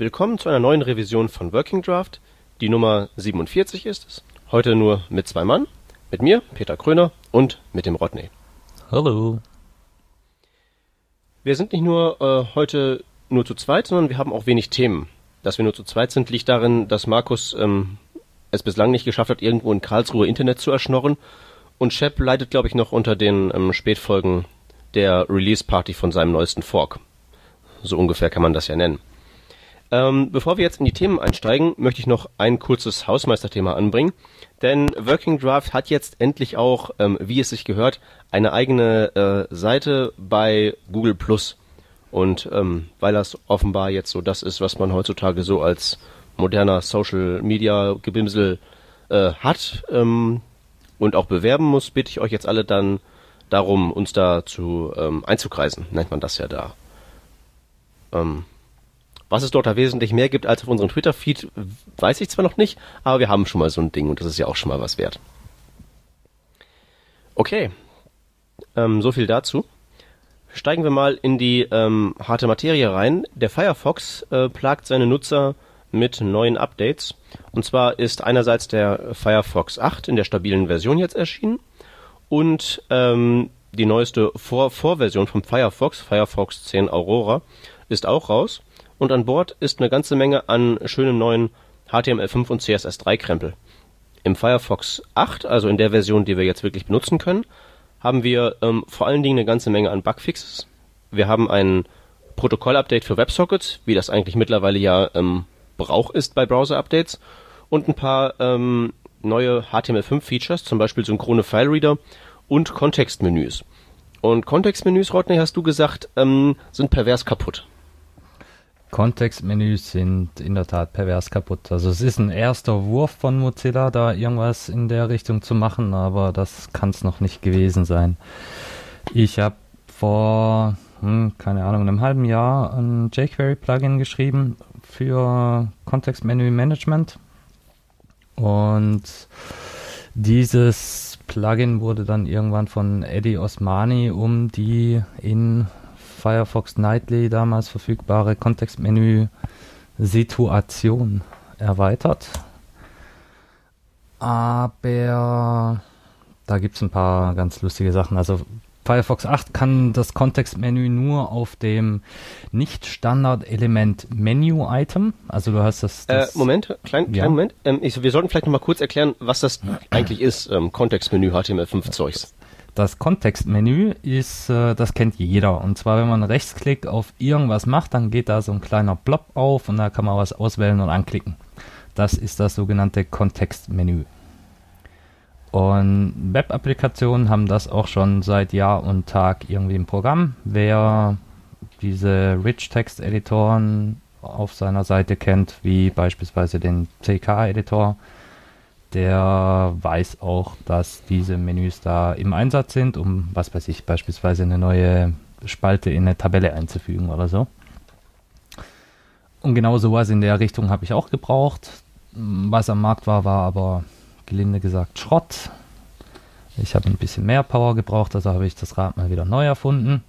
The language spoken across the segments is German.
Willkommen zu einer neuen Revision von Working Draft. Die Nummer 47 ist es. Heute nur mit zwei Mann. Mit mir, Peter Kröner, und mit dem Rodney. Hallo. Wir sind nicht nur äh, heute nur zu zweit, sondern wir haben auch wenig Themen. Dass wir nur zu zweit sind, liegt darin, dass Markus ähm, es bislang nicht geschafft hat, irgendwo in Karlsruhe Internet zu erschnorren. Und Shep leidet, glaube ich, noch unter den ähm, Spätfolgen der Release-Party von seinem neuesten Fork. So ungefähr kann man das ja nennen. Ähm, bevor wir jetzt in die Themen einsteigen, möchte ich noch ein kurzes Hausmeisterthema anbringen. Denn Working Draft hat jetzt endlich auch, ähm, wie es sich gehört, eine eigene äh, Seite bei Google Plus. Und ähm, weil das offenbar jetzt so das ist, was man heutzutage so als moderner Social Media Gebimsel äh, hat ähm, und auch bewerben muss, bitte ich euch jetzt alle dann darum, uns da zu ähm, einzukreisen, nennt man das ja da. Ähm, was es dort da wesentlich mehr gibt als auf unserem Twitter-Feed, weiß ich zwar noch nicht, aber wir haben schon mal so ein Ding und das ist ja auch schon mal was wert. Okay, ähm, so viel dazu. Steigen wir mal in die ähm, harte Materie rein. Der Firefox äh, plagt seine Nutzer mit neuen Updates. Und zwar ist einerseits der Firefox 8 in der stabilen Version jetzt erschienen und ähm, die neueste Vor Vorversion vom Firefox, Firefox 10 Aurora, ist auch raus und an Bord ist eine ganze Menge an schönen neuen HTML5 und CSS3 Krempel. Im Firefox 8, also in der Version, die wir jetzt wirklich benutzen können, haben wir ähm, vor allen Dingen eine ganze Menge an Bugfixes. Wir haben ein Protokoll-Update für WebSockets, wie das eigentlich mittlerweile ja ähm, Brauch ist bei Browser-Updates und ein paar ähm, neue HTML5-Features, zum Beispiel synchrone File-Reader und Kontextmenüs. Und Kontextmenüs, Rodney, hast du gesagt, ähm, sind pervers kaputt. Kontextmenüs sind in der Tat pervers kaputt. Also es ist ein erster Wurf von Mozilla, da irgendwas in der Richtung zu machen, aber das kann es noch nicht gewesen sein. Ich habe vor, hm, keine Ahnung, einem halben Jahr ein jQuery-Plugin geschrieben für Kontextmenü-Management und dieses Plugin wurde dann irgendwann von Eddie Osmani um die in Firefox Nightly damals verfügbare Kontextmenü-Situation erweitert. Aber da gibt es ein paar ganz lustige Sachen. Also Firefox 8 kann das Kontextmenü nur auf dem Nicht-Standard-Element Menu-Item. Also du hast das. das äh, Moment, klein, ja. kleinen Moment. Ähm, ich, wir sollten vielleicht noch mal kurz erklären, was das eigentlich ist, ähm, Kontextmenü HTML5-Zeugs. Das Kontextmenü ist, äh, das kennt jeder. Und zwar, wenn man Rechtsklick auf irgendwas macht, dann geht da so ein kleiner Blob auf und da kann man was auswählen und anklicken. Das ist das sogenannte Kontextmenü. Und Web-Applikationen haben das auch schon seit Jahr und Tag irgendwie im Programm. Wer diese Rich-Text-Editoren auf seiner Seite kennt, wie beispielsweise den CK-Editor, der weiß auch, dass diese Menüs da im Einsatz sind, um, was weiß ich, beispielsweise eine neue Spalte in eine Tabelle einzufügen oder so. Und genau sowas in der Richtung habe ich auch gebraucht. Was am Markt war, war aber gelinde gesagt Schrott. Ich habe ein bisschen mehr Power gebraucht, also habe ich das Rad mal wieder neu erfunden.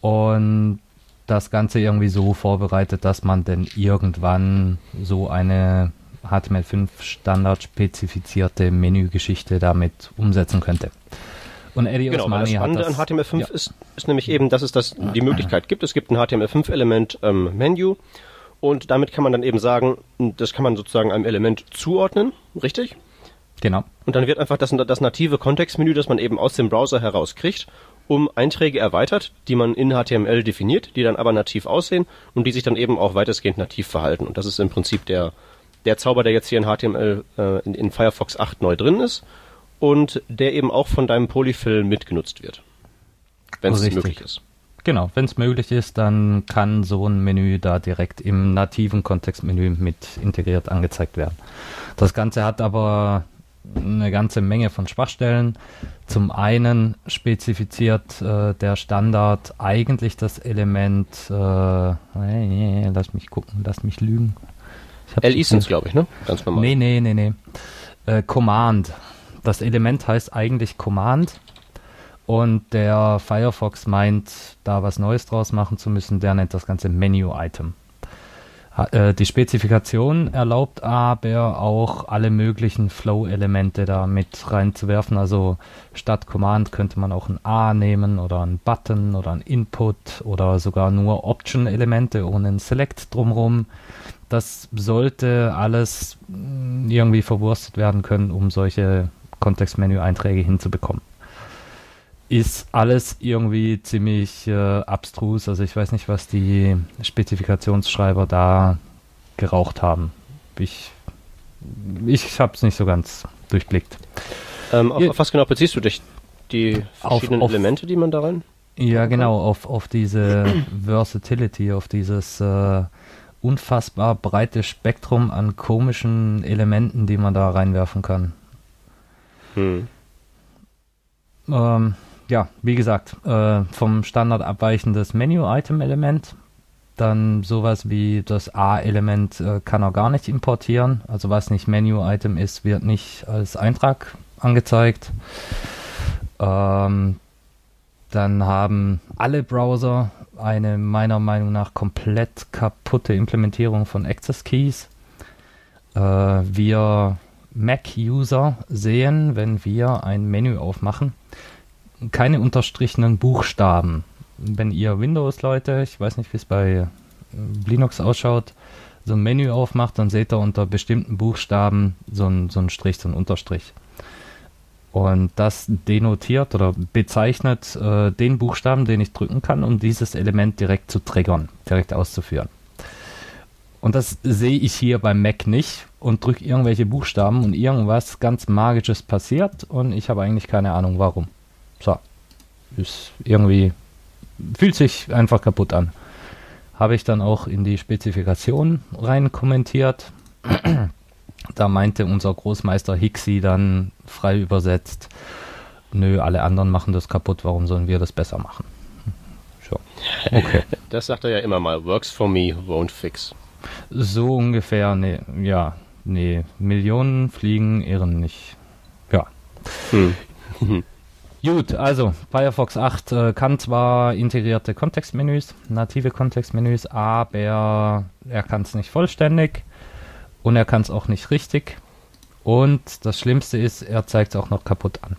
Und das Ganze irgendwie so vorbereitet, dass man denn irgendwann so eine HTML5 Standard spezifizierte Menügeschichte damit umsetzen könnte. Und Eddie genau, Osmani das Spannende an HTML5 ja. ist, ist nämlich eben, dass es das die Möglichkeit gibt. Es gibt ein HTML5-Element ähm, Menu und damit kann man dann eben sagen, das kann man sozusagen einem Element zuordnen, richtig? Genau. Und dann wird einfach das, das native Kontextmenü, das man eben aus dem Browser heraus kriegt, um Einträge erweitert, die man in HTML definiert, die dann aber nativ aussehen und die sich dann eben auch weitestgehend nativ verhalten. Und das ist im Prinzip der, der Zauber, der jetzt hier in HTML äh, in, in Firefox 8 neu drin ist und der eben auch von deinem Polyfill mitgenutzt wird. Wenn es möglich ist. Genau, wenn es möglich ist, dann kann so ein Menü da direkt im nativen Kontextmenü mit integriert angezeigt werden. Das Ganze hat aber eine ganze Menge von Schwachstellen. Zum einen spezifiziert äh, der Standard eigentlich das Element, äh, nee, lass mich gucken, lass mich lügen. LI sind glaube ich, ne? Ganz normal. Nee, nee, nee, nee. Äh, Command. Das Element heißt eigentlich Command und der Firefox meint, da was Neues draus machen zu müssen, der nennt das Ganze Menu-Item. Äh, die Spezifikation erlaubt aber auch alle möglichen Flow-Elemente da mit reinzuwerfen. Also statt Command könnte man auch ein A nehmen oder ein Button oder ein Input oder sogar nur Option-Elemente ohne ein Select drumherum. Das sollte alles mm, irgendwie verwurstet werden können, um solche Kontextmenü-Einträge hinzubekommen ist alles irgendwie ziemlich äh, abstrus. Also ich weiß nicht, was die Spezifikationsschreiber da geraucht haben. Ich, ich habe es nicht so ganz durchblickt. Ähm, auf, auf, was genau beziehst du dich? Die verschiedenen auf, auf, Elemente, die man da rein? Ja, genau, auf, auf diese Versatility, auf dieses äh, unfassbar breite Spektrum an komischen Elementen, die man da reinwerfen kann. Hm. Ähm, ja, wie gesagt, äh, vom Standard abweichendes Menu-Item-Element. Dann sowas wie das A-Element äh, kann er gar nicht importieren. Also was nicht Menu-Item ist, wird nicht als Eintrag angezeigt. Ähm, dann haben alle Browser eine meiner Meinung nach komplett kaputte Implementierung von Access Keys. Äh, wir Mac-User sehen, wenn wir ein Menü aufmachen, keine unterstrichenen Buchstaben. Wenn ihr Windows-Leute, ich weiß nicht, wie es bei äh, Linux ausschaut, so ein Menü aufmacht, dann seht ihr unter bestimmten Buchstaben so einen so Strich, so einen Unterstrich. Und das denotiert oder bezeichnet äh, den Buchstaben, den ich drücken kann, um dieses Element direkt zu triggern, direkt auszuführen. Und das sehe ich hier beim Mac nicht und drücke irgendwelche Buchstaben und irgendwas ganz Magisches passiert und ich habe eigentlich keine Ahnung warum. So. Ist irgendwie, fühlt sich einfach kaputt an. Habe ich dann auch in die Spezifikation rein kommentiert. da meinte unser Großmeister Hixi dann frei übersetzt, nö, alle anderen machen das kaputt, warum sollen wir das besser machen? So. Okay. Das sagt er ja immer mal, works for me, won't fix. So ungefähr, nee, ja, nee, Millionen fliegen irren nicht. Ja. Hm. Gut, also Firefox 8 äh, kann zwar integrierte Kontextmenüs, native Kontextmenüs, aber er kann es nicht vollständig und er kann es auch nicht richtig. Und das Schlimmste ist, er zeigt es auch noch kaputt an.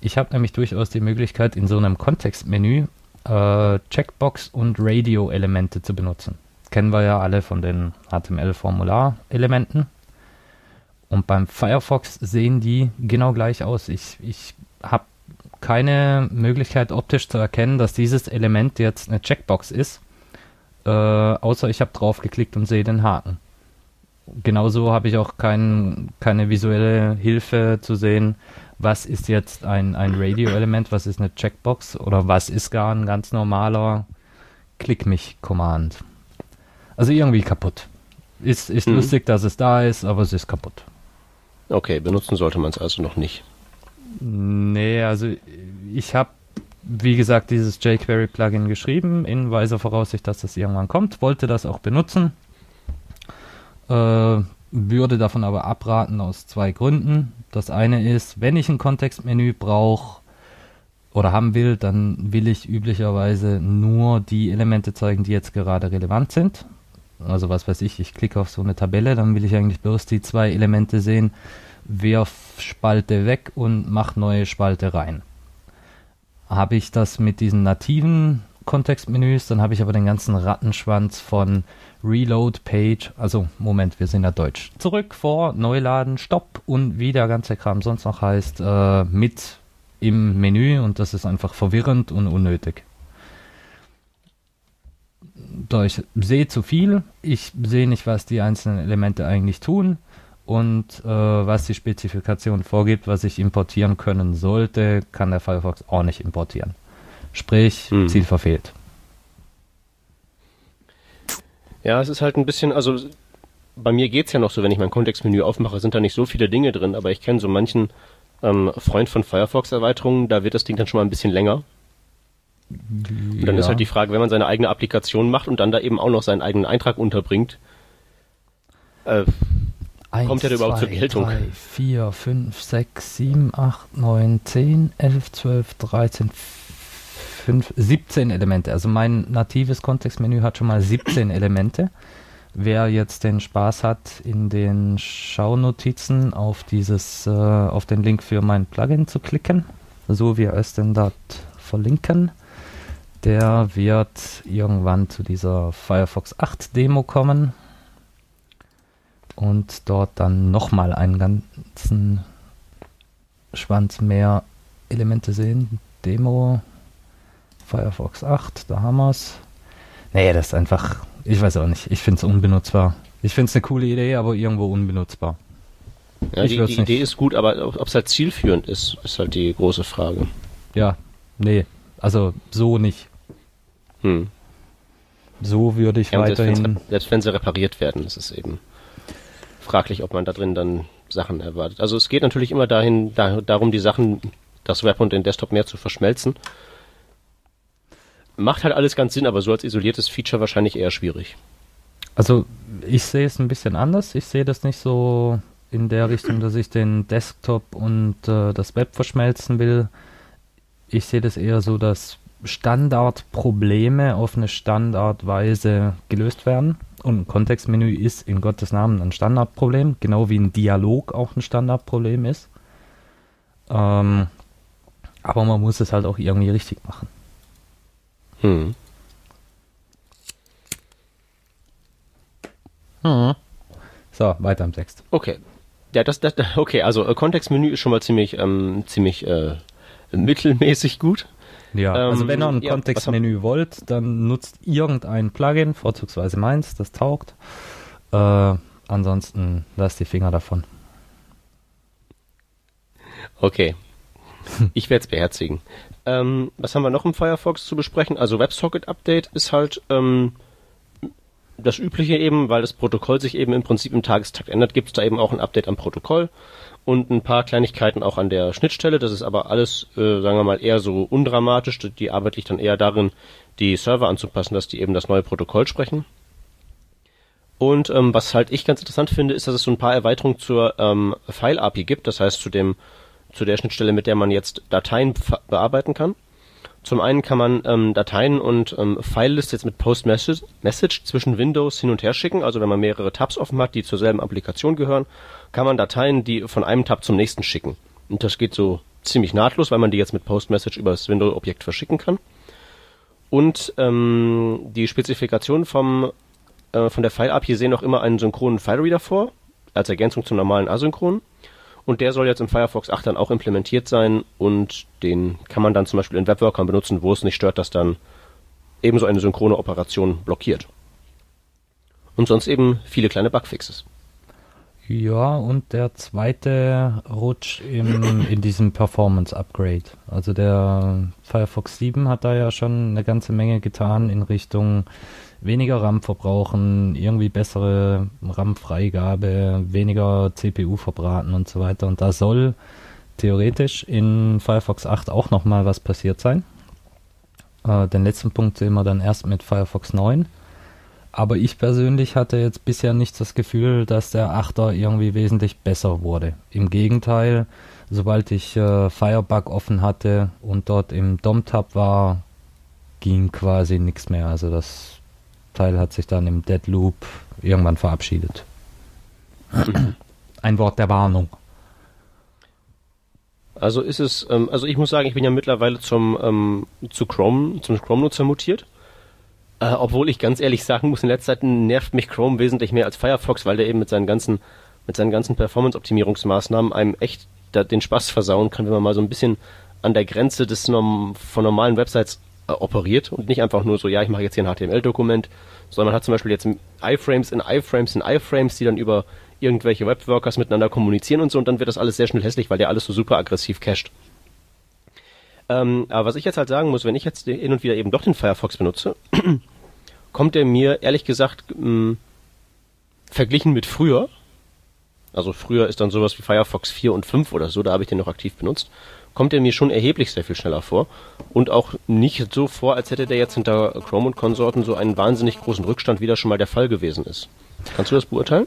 Ich habe nämlich durchaus die Möglichkeit, in so einem Kontextmenü äh, Checkbox und Radio-Elemente zu benutzen. Kennen wir ja alle von den HTML-Formular-Elementen. Und beim Firefox sehen die genau gleich aus. Ich, ich habe keine Möglichkeit optisch zu erkennen, dass dieses Element jetzt eine Checkbox ist, äh, außer ich habe drauf geklickt und sehe den Haken. Genauso habe ich auch kein, keine visuelle Hilfe zu sehen, was ist jetzt ein, ein Radio-Element, was ist eine Checkbox oder was ist gar ein ganz normaler Klick mich Command. Also irgendwie kaputt. Ist, ist mhm. lustig, dass es da ist, aber es ist kaputt. Okay, benutzen sollte man es also noch nicht. Nee, also ich habe, wie gesagt, dieses jQuery-Plugin geschrieben, in weiser Voraussicht, dass das irgendwann kommt, wollte das auch benutzen, äh, würde davon aber abraten aus zwei Gründen. Das eine ist, wenn ich ein Kontextmenü brauche oder haben will, dann will ich üblicherweise nur die Elemente zeigen, die jetzt gerade relevant sind. Also was weiß ich, ich klicke auf so eine Tabelle, dann will ich eigentlich bloß die zwei Elemente sehen, wirf Spalte weg und mach neue Spalte rein. Habe ich das mit diesen nativen Kontextmenüs, dann habe ich aber den ganzen Rattenschwanz von Reload Page, also Moment, wir sind ja deutsch. Zurück vor, Neuladen, Stopp und wie der ganze Kram sonst noch heißt, äh, mit im Menü und das ist einfach verwirrend und unnötig. Da ich sehe zu viel, ich sehe nicht, was die einzelnen Elemente eigentlich tun und äh, was die Spezifikation vorgibt, was ich importieren können sollte, kann der Firefox auch nicht importieren. Sprich, hm. Ziel verfehlt. Ja, es ist halt ein bisschen, also bei mir geht es ja noch so, wenn ich mein Kontextmenü aufmache, sind da nicht so viele Dinge drin, aber ich kenne so manchen ähm, Freund von Firefox-Erweiterungen, da wird das Ding dann schon mal ein bisschen länger. Und dann ja. ist halt die Frage, wenn man seine eigene Applikation macht und dann da eben auch noch seinen eigenen Eintrag unterbringt, äh, 1, Kommt der überhaupt zur Geltung? 3, 4, 5, 6, 7, 8, 9, 10, 11, 12, 13, 5, 17 Elemente. Also mein natives Kontextmenü hat schon mal 17 Elemente. wer jetzt den Spaß hat, in den Schaunotizen auf dieses, äh, auf den Link für mein Plugin zu klicken, so wie wir es denn dort verlinken, der wird irgendwann zu dieser Firefox 8 Demo kommen und dort dann nochmal einen ganzen Schwanz mehr Elemente sehen. Demo, Firefox 8, da haben wir es. Nee, das ist einfach, ich weiß auch nicht, ich finde es unbenutzbar. Ich finde es eine coole Idee, aber irgendwo unbenutzbar. Ja, die, die Idee ist gut, aber ob es halt zielführend ist, ist halt die große Frage. Ja, nee, also so nicht. Hm. So würde ich ja, weiterhin. Selbst, selbst wenn sie repariert werden, ist es eben fraglich, ob man da drin dann Sachen erwartet. Also es geht natürlich immer dahin, da, darum, die Sachen, das Web und den Desktop mehr zu verschmelzen. Macht halt alles ganz Sinn, aber so als isoliertes Feature wahrscheinlich eher schwierig. Also ich sehe es ein bisschen anders. Ich sehe das nicht so in der Richtung, dass ich den Desktop und äh, das Web verschmelzen will. Ich sehe das eher so, dass Standardprobleme auf eine Standardweise gelöst werden. Und ein Kontextmenü ist in Gottes Namen ein Standardproblem, genau wie ein Dialog auch ein Standardproblem ist. Ähm, aber man muss es halt auch irgendwie richtig machen. Hm. Hm. So, weiter im Text. Okay. Ja, das, das, okay, also äh, Kontextmenü ist schon mal ziemlich, ähm, ziemlich äh, mittelmäßig gut. Ja, also ähm, also wenn ihr ein ja, Kontextmenü wollt, dann nutzt irgendein Plugin, vorzugsweise meins, das taugt. Äh, ansonsten lasst die Finger davon. Okay. Ich werde es beherzigen. Ähm, was haben wir noch im Firefox zu besprechen? Also WebSocket Update ist halt ähm, das Übliche eben, weil das Protokoll sich eben im Prinzip im Tagestakt ändert, gibt es da eben auch ein Update am Protokoll und ein paar Kleinigkeiten auch an der Schnittstelle. Das ist aber alles, äh, sagen wir mal, eher so undramatisch. Die Arbeit liegt dann eher darin, die Server anzupassen, dass die eben das neue Protokoll sprechen. Und ähm, was halt ich ganz interessant finde, ist, dass es so ein paar Erweiterungen zur ähm, File-API gibt, das heißt zu dem zu der Schnittstelle, mit der man jetzt Dateien bearbeiten kann. Zum einen kann man ähm, Dateien und ähm, Filelist jetzt mit Post-Message Message zwischen Windows hin und her schicken. Also wenn man mehrere Tabs offen hat, die zur selben Applikation gehören, kann man Dateien, die von einem Tab zum nächsten schicken. Und das geht so ziemlich nahtlos, weil man die jetzt mit Post-Message über das Windows-Objekt verschicken kann. Und ähm, die Spezifikation vom, äh, von der File-API sehen auch immer einen synchronen File-Reader vor, als Ergänzung zum normalen Asynchron. Und der soll jetzt im Firefox 8 dann auch implementiert sein und den kann man dann zum Beispiel in Webworkern benutzen, wo es nicht stört, dass dann ebenso eine synchrone Operation blockiert. Und sonst eben viele kleine Bugfixes. Ja, und der zweite Rutsch im, in diesem Performance Upgrade. Also der Firefox 7 hat da ja schon eine ganze Menge getan in Richtung weniger RAM verbrauchen, irgendwie bessere RAM-Freigabe, weniger CPU verbraten und so weiter. Und da soll theoretisch in Firefox 8 auch nochmal was passiert sein. Äh, den letzten Punkt sehen wir dann erst mit Firefox 9. Aber ich persönlich hatte jetzt bisher nicht das Gefühl, dass der 8er irgendwie wesentlich besser wurde. Im Gegenteil, sobald ich äh, Firebug offen hatte und dort im DOM-Tab war, ging quasi nichts mehr. Also das Teil hat sich dann im Deadloop irgendwann verabschiedet. Ein Wort der Warnung. Also ist es, ähm, also ich muss sagen, ich bin ja mittlerweile zum ähm, zu Chrome, zum Chrome-Nutzer mutiert. Äh, obwohl ich ganz ehrlich sagen muss, in letzter Zeit nervt mich Chrome wesentlich mehr als Firefox, weil der eben mit seinen ganzen, mit seinen ganzen Performance-Optimierungsmaßnahmen einem echt da, den Spaß versauen kann, wenn man mal so ein bisschen an der Grenze des von normalen Websites operiert und nicht einfach nur so, ja, ich mache jetzt hier ein HTML-Dokument, sondern man hat zum Beispiel jetzt iFrames in iFrames in iFrames, die dann über irgendwelche Webworkers miteinander kommunizieren und so und dann wird das alles sehr schnell hässlich, weil der alles so super aggressiv cached. Ähm, aber was ich jetzt halt sagen muss, wenn ich jetzt hin und wieder eben doch den Firefox benutze, kommt der mir ehrlich gesagt mh, verglichen mit früher, also früher ist dann sowas wie Firefox 4 und 5 oder so, da habe ich den noch aktiv benutzt, kommt er mir schon erheblich sehr viel schneller vor und auch nicht so vor, als hätte der jetzt hinter Chrome und Konsorten so einen wahnsinnig großen Rückstand, wie das schon mal der Fall gewesen ist. Kannst du das beurteilen?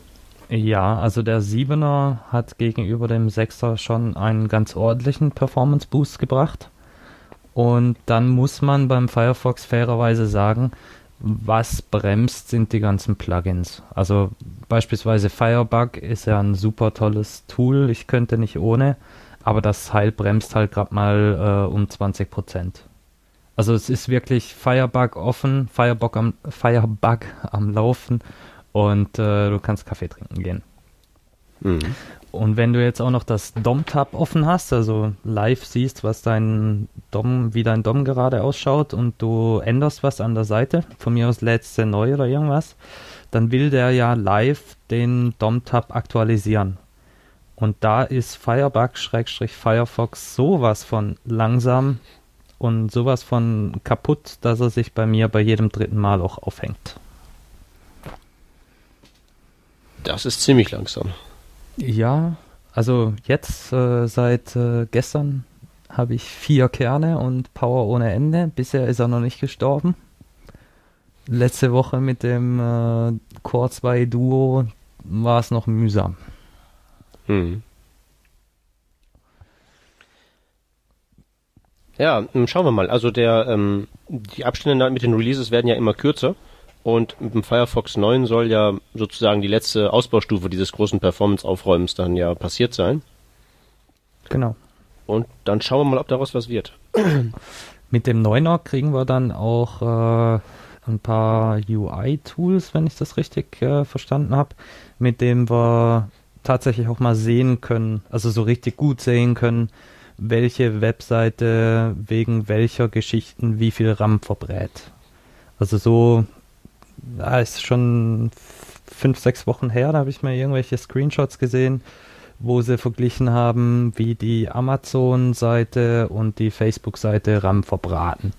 Ja, also der 7er hat gegenüber dem 6er schon einen ganz ordentlichen Performance Boost gebracht. Und dann muss man beim Firefox fairerweise sagen, Was bremst, sind die ganzen Plugins. Also beispielsweise Firebug ist ja ein super tolles Tool. Ich könnte nicht ohne, aber das Teil bremst halt gerade mal äh, um 20 Prozent. Also es ist wirklich Firebug offen, Firebug am, Firebug am Laufen und äh, du kannst Kaffee trinken gehen. Mhm. Und wenn du jetzt auch noch das DOM-Tab offen hast, also live siehst, was dein DOM, wie dein DOM gerade ausschaut und du änderst was an der Seite, von mir aus lädst du neu oder irgendwas, dann will der ja live den DOM-Tab aktualisieren. Und da ist Firebug-Firefox sowas von langsam und sowas von kaputt, dass er sich bei mir bei jedem dritten Mal auch aufhängt. Das ist ziemlich langsam. Ja, also jetzt äh, seit äh, gestern habe ich vier Kerne und Power ohne Ende. Bisher ist er noch nicht gestorben. Letzte Woche mit dem äh, Core 2 Duo war es noch mühsam. Hm. Ja, hm, schauen wir mal. Also der ähm, die Abstände mit den Releases werden ja immer kürzer. Und mit dem Firefox 9 soll ja sozusagen die letzte Ausbaustufe dieses großen Performance-Aufräumens dann ja passiert sein. Genau. Und dann schauen wir mal, ob daraus was wird. Mit dem 9er kriegen wir dann auch äh, ein paar UI-Tools, wenn ich das richtig äh, verstanden habe, mit dem wir tatsächlich auch mal sehen können, also so richtig gut sehen können, welche Webseite wegen welcher Geschichten wie viel RAM verbrät. Also so ja, ist schon fünf, sechs Wochen her, da habe ich mal irgendwelche Screenshots gesehen, wo sie verglichen haben, wie die Amazon-Seite und die Facebook-Seite RAM verbraten.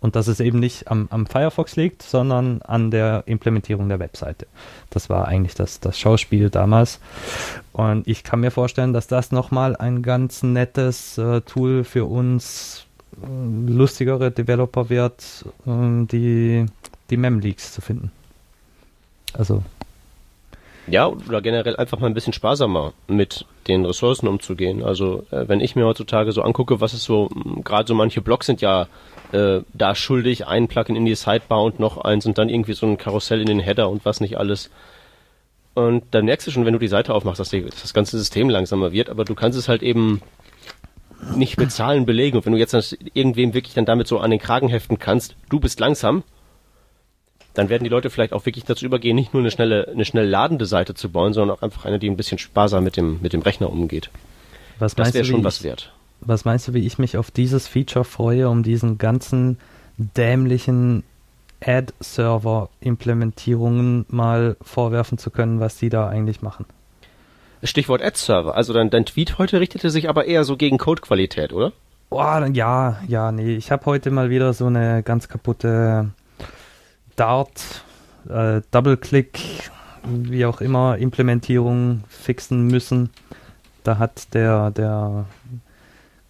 Und dass es eben nicht am, am, Firefox liegt, sondern an der Implementierung der Webseite. Das war eigentlich das, das Schauspiel damals. Und ich kann mir vorstellen, dass das nochmal ein ganz nettes äh, Tool für uns äh, lustigere Developer wird, äh, die die Mem-Leaks zu finden. Also. Ja, oder generell einfach mal ein bisschen sparsamer mit den Ressourcen umzugehen. Also äh, wenn ich mir heutzutage so angucke, was ist so, gerade so manche Blogs sind ja äh, da schuldig, ein Plugin in die Sidebar und noch eins und dann irgendwie so ein Karussell in den Header und was nicht alles. Und dann merkst du schon, wenn du die Seite aufmachst, dass, die, dass das ganze System langsamer wird, aber du kannst es halt eben nicht mit Zahlen belegen. Und wenn du jetzt irgendwem wirklich dann damit so an den Kragen heften kannst, du bist langsam, dann werden die Leute vielleicht auch wirklich dazu übergehen, nicht nur eine schnelle, eine schnell ladende Seite zu bauen, sondern auch einfach eine, die ein bisschen sparsam mit dem, mit dem Rechner umgeht. Was das wäre schon was wert. Was meinst du, wie ich mich auf dieses Feature freue, um diesen ganzen dämlichen Ad-Server-Implementierungen mal vorwerfen zu können, was die da eigentlich machen? Stichwort Ad-Server. Also dein, dein Tweet heute richtete sich aber eher so gegen Codequalität, oder? Boah, ja, ja, nee. Ich habe heute mal wieder so eine ganz kaputte Dart, äh, Double-Click, wie auch immer, Implementierung fixen müssen. Da hat der, der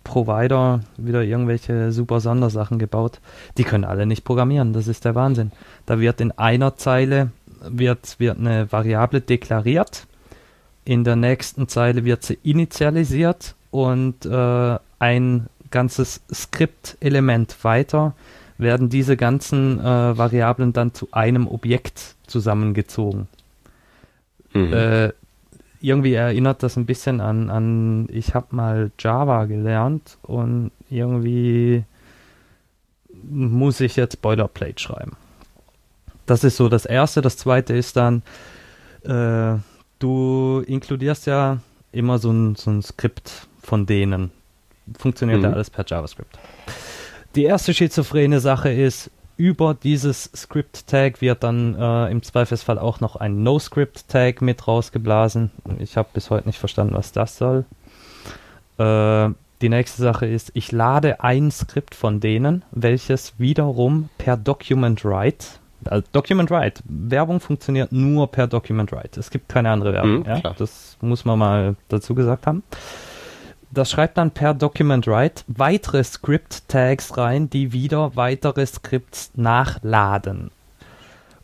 Provider wieder irgendwelche super Sondersachen gebaut. Die können alle nicht programmieren, das ist der Wahnsinn. Da wird in einer Zeile wird, wird eine Variable deklariert, in der nächsten Zeile wird sie initialisiert und äh, ein ganzes Skriptelement weiter werden diese ganzen äh, Variablen dann zu einem Objekt zusammengezogen. Mhm. Äh, irgendwie erinnert das ein bisschen an, an ich habe mal Java gelernt und irgendwie muss ich jetzt Boilerplate schreiben. Das ist so das Erste. Das Zweite ist dann, äh, du inkludierst ja immer so ein, so ein Skript von denen. Funktioniert mhm. ja alles per JavaScript. Die erste schizophrene Sache ist, über dieses Script-Tag wird dann äh, im Zweifelsfall auch noch ein No-Script-Tag mit rausgeblasen. Ich habe bis heute nicht verstanden, was das soll. Äh, die nächste Sache ist, ich lade ein Skript von denen, welches wiederum per Document Write, also Document Write, Werbung funktioniert nur per Document Write. Es gibt keine andere Werbung. Mhm, ja? Das muss man mal dazu gesagt haben das schreibt dann per Document Write weitere Script-Tags rein, die wieder weitere Scripts nachladen.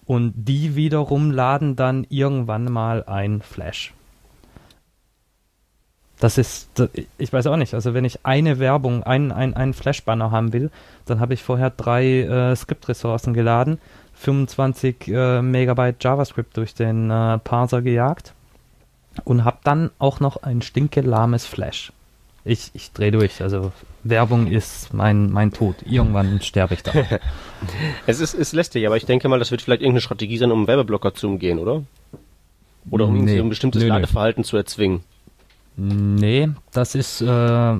Und die wiederum laden dann irgendwann mal ein Flash. Das ist, ich weiß auch nicht, also wenn ich eine Werbung, einen, einen, einen Flash-Banner haben will, dann habe ich vorher drei äh, Skript-Ressourcen geladen, 25 äh, Megabyte JavaScript durch den äh, Parser gejagt und habe dann auch noch ein stinkelahmes Flash. Ich, ich drehe durch, also Werbung ist mein, mein Tod. Irgendwann sterbe ich da. es ist, ist lästig, aber ich denke mal, das wird vielleicht irgendeine Strategie sein, um Werbeblocker zu umgehen, oder? Oder um nee, ein bestimmtes nee, Ladeverhalten nee. zu erzwingen. Nee, das ist äh,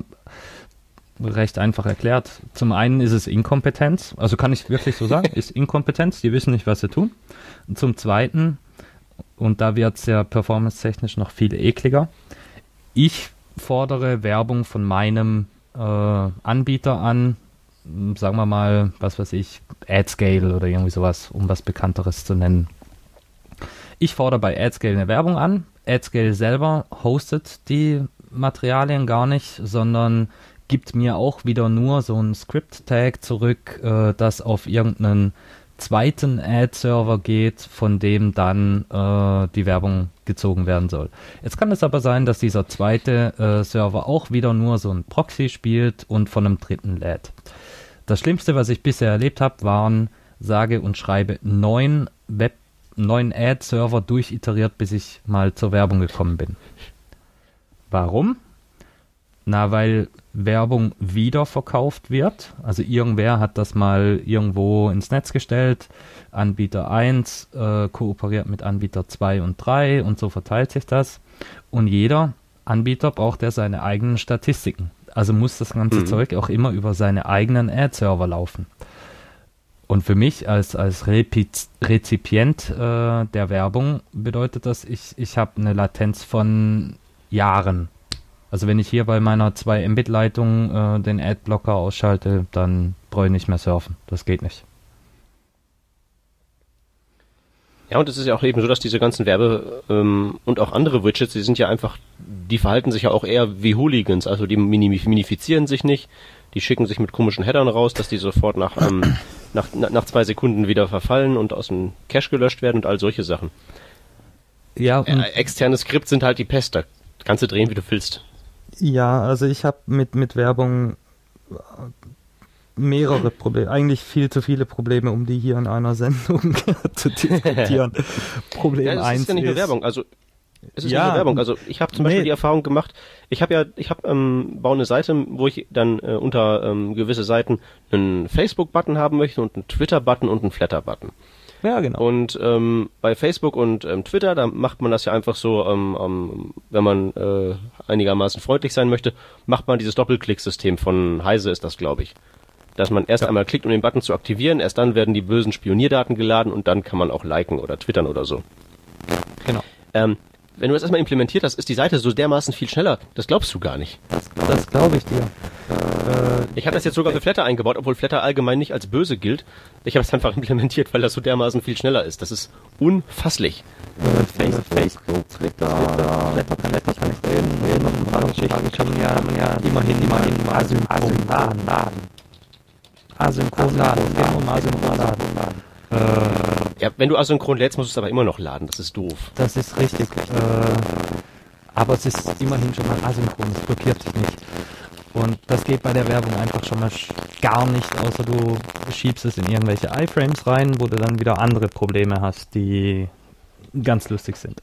recht einfach erklärt. Zum einen ist es Inkompetenz, also kann ich wirklich so sagen, ist Inkompetenz, die wissen nicht, was sie tun. Und zum zweiten, und da wird es ja performance-technisch noch viel ekliger, ich fordere Werbung von meinem äh, Anbieter an, sagen wir mal, was weiß ich, AdScale oder irgendwie sowas, um was Bekannteres zu nennen. Ich fordere bei AdScale eine Werbung an, AdScale selber hostet die Materialien gar nicht, sondern gibt mir auch wieder nur so ein Script-Tag zurück, äh, das auf irgendeinen zweiten Ad-Server geht, von dem dann äh, die Werbung gezogen werden soll. Jetzt kann es aber sein, dass dieser zweite äh, Server auch wieder nur so ein Proxy spielt und von einem dritten lädt. Das Schlimmste, was ich bisher erlebt habe, waren sage und schreibe neun Web neuen Ad-Server durchiteriert, bis ich mal zur Werbung gekommen bin. Warum? Na, weil Werbung wiederverkauft wird. Also irgendwer hat das mal irgendwo ins Netz gestellt. Anbieter 1 äh, kooperiert mit Anbieter 2 und 3 und so verteilt sich das. Und jeder Anbieter braucht ja seine eigenen Statistiken. Also muss das ganze mhm. Zeug auch immer über seine eigenen Ad-Server laufen. Und für mich als, als Repiz Rezipient äh, der Werbung bedeutet das, ich, ich habe eine Latenz von Jahren. Also wenn ich hier bei meiner 2 Mbit-Leitung äh, den Adblocker ausschalte, dann brauche ich nicht mehr surfen. Das geht nicht. Ja, und es ist ja auch eben so, dass diese ganzen Werbe- ähm, und auch andere Widgets, die sind ja einfach, die verhalten sich ja auch eher wie Hooligans, also die minifizieren sich nicht, die schicken sich mit komischen Headern raus, dass die sofort nach, ähm, nach, nach zwei Sekunden wieder verfallen und aus dem Cache gelöscht werden und all solche Sachen. Ja, äh, externe Skripts sind halt die Pest, da kannst du drehen, wie du willst. Ja, also ich habe mit, mit Werbung mehrere Probleme, eigentlich viel zu viele Probleme, um die hier in einer Sendung zu diskutieren. Problem ja, das 1 ist ja nicht nur Werbung, also es ist ja, nicht Werbung. Also ich habe zum Beispiel die Erfahrung gemacht, ich habe ja, ich habe ähm, baue eine Seite, wo ich dann äh, unter ähm, gewisse Seiten einen Facebook-Button haben möchte und einen Twitter-Button und einen Flatter-Button. Ja, genau. Und ähm, bei Facebook und ähm, Twitter, da macht man das ja einfach so, ähm, ähm, wenn man äh, einigermaßen freundlich sein möchte, macht man dieses Doppelklick-System von Heise ist das, glaube ich. Dass man erst ja. einmal klickt, um den Button zu aktivieren, erst dann werden die bösen Spionierdaten geladen und dann kann man auch liken oder twittern oder so. Genau. Ähm, wenn du das erstmal implementiert hast, ist die Seite so dermaßen viel schneller. Das glaubst du gar nicht. Das, das glaube ich dir. Äh, ich habe das jetzt sogar für Flatter eingebaut, obwohl Flatter allgemein nicht als böse gilt. Ich habe es einfach implementiert, weil das so dermaßen viel schneller ist. Das ist unfasslich. Äh, Facebook, Twitter, Flatter Flatter kann ich reden, reden und ein paar Geschichten kann man ja, man ja immerhin, immerhin asynchron laden. Asynchron laden, asynchron laden. Äh, ja, wenn du asynchron lädst, musst du es aber immer noch laden. Das ist doof. Das ist richtig. Äh, aber es ist immerhin schon mal asynchron. Es blockiert sich nicht. Und das geht bei der Werbung einfach schon mal gar nicht, außer du schiebst es in irgendwelche iFrames rein, wo du dann wieder andere Probleme hast, die ganz lustig sind.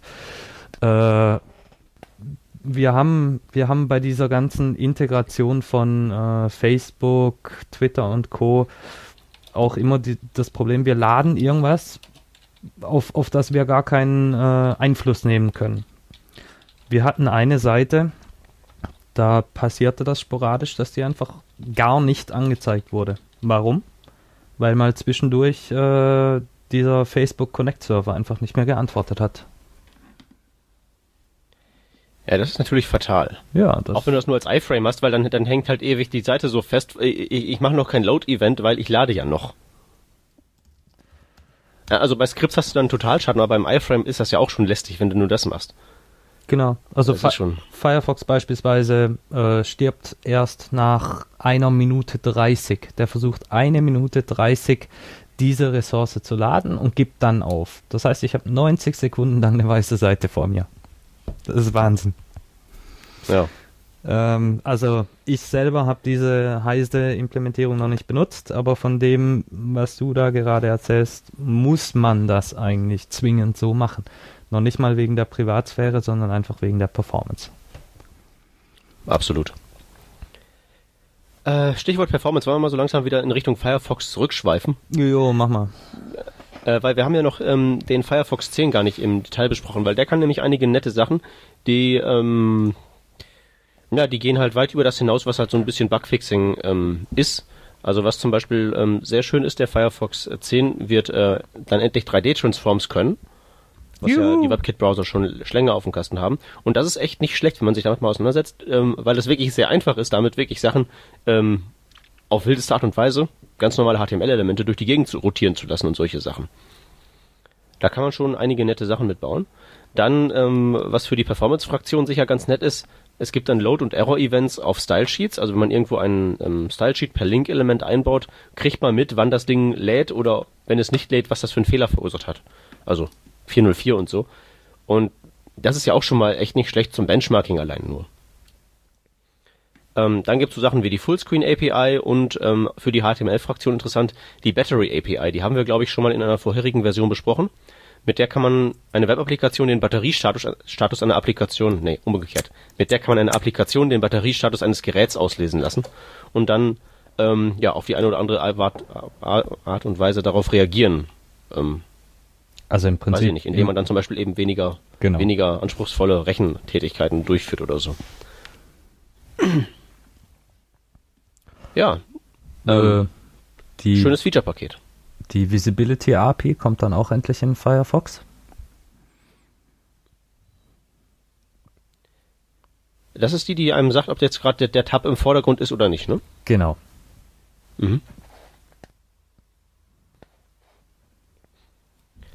Äh, wir haben, wir haben bei dieser ganzen Integration von äh, Facebook, Twitter und Co auch immer die, das Problem, wir laden irgendwas, auf, auf das wir gar keinen äh, Einfluss nehmen können. Wir hatten eine Seite, da passierte das sporadisch, dass die einfach gar nicht angezeigt wurde. Warum? Weil mal zwischendurch äh, dieser Facebook Connect Server einfach nicht mehr geantwortet hat. Ja, das ist natürlich fatal. Ja, das Auch wenn du das nur als iFrame hast, weil dann, dann hängt halt ewig die Seite so fest. Ich, ich mache noch kein Load-Event, weil ich lade ja noch. Also bei Scripts hast du dann Totalschaden, aber beim iFrame ist das ja auch schon lästig, wenn du nur das machst. Genau, also Firefox beispielsweise äh, stirbt erst nach einer Minute 30. Der versucht eine Minute 30 diese Ressource zu laden und gibt dann auf. Das heißt, ich habe 90 Sekunden lang eine weiße Seite vor mir. Das ist Wahnsinn. Ja. Ähm, also ich selber habe diese heiße Implementierung noch nicht benutzt, aber von dem, was du da gerade erzählst, muss man das eigentlich zwingend so machen. Noch nicht mal wegen der Privatsphäre, sondern einfach wegen der Performance. Absolut. Äh, Stichwort Performance, wollen wir mal so langsam wieder in Richtung Firefox zurückschweifen? Jo, mach mal. Äh, weil wir haben ja noch ähm, den Firefox 10 gar nicht im Detail besprochen, weil der kann nämlich einige nette Sachen, die ähm, ja, die gehen halt weit über das hinaus, was halt so ein bisschen Bugfixing ähm, ist. Also was zum Beispiel ähm, sehr schön ist, der Firefox 10 wird äh, dann endlich 3D-Transforms können, was Juhu. ja die WebKit-Browser schon länger auf dem Kasten haben. Und das ist echt nicht schlecht, wenn man sich damit mal auseinandersetzt, ähm, weil es wirklich sehr einfach ist, damit wirklich Sachen ähm, auf wildeste Art und Weise, ganz normale HTML-Elemente durch die Gegend zu rotieren zu lassen und solche Sachen. Da kann man schon einige nette Sachen mitbauen. Dann, ähm, was für die Performance-Fraktion sicher ganz nett ist, es gibt dann Load- und Error-Events auf Style-Sheets. Also wenn man irgendwo ein ähm, Style-Sheet per Link-Element einbaut, kriegt man mit, wann das Ding lädt oder wenn es nicht lädt, was das für einen Fehler verursacht hat. Also 404 und so. Und das ist ja auch schon mal echt nicht schlecht zum Benchmarking allein nur. Ähm, dann gibt es so Sachen wie die Fullscreen API und ähm, für die HTML-Fraktion interessant die Battery API. Die haben wir, glaube ich, schon mal in einer vorherigen Version besprochen. Mit der kann man eine Web-Applikation den Batteriestatus Status einer Applikation, nee, umgekehrt. Mit der kann man eine Applikation den Batteriestatus eines Geräts auslesen lassen und dann ähm, ja auf die eine oder andere Art, Art und Weise darauf reagieren. Ähm, also im Prinzip. Weiß ich nicht, indem man dann zum Beispiel eben weniger, genau. weniger anspruchsvolle Rechentätigkeiten durchführt oder so. Ja. Äh, ähm, schönes Feature-Paket. Die Visibility API kommt dann auch endlich in Firefox. Das ist die, die einem sagt, ob jetzt gerade der, der, Tab im Vordergrund ist oder nicht, ne? Genau. Mhm.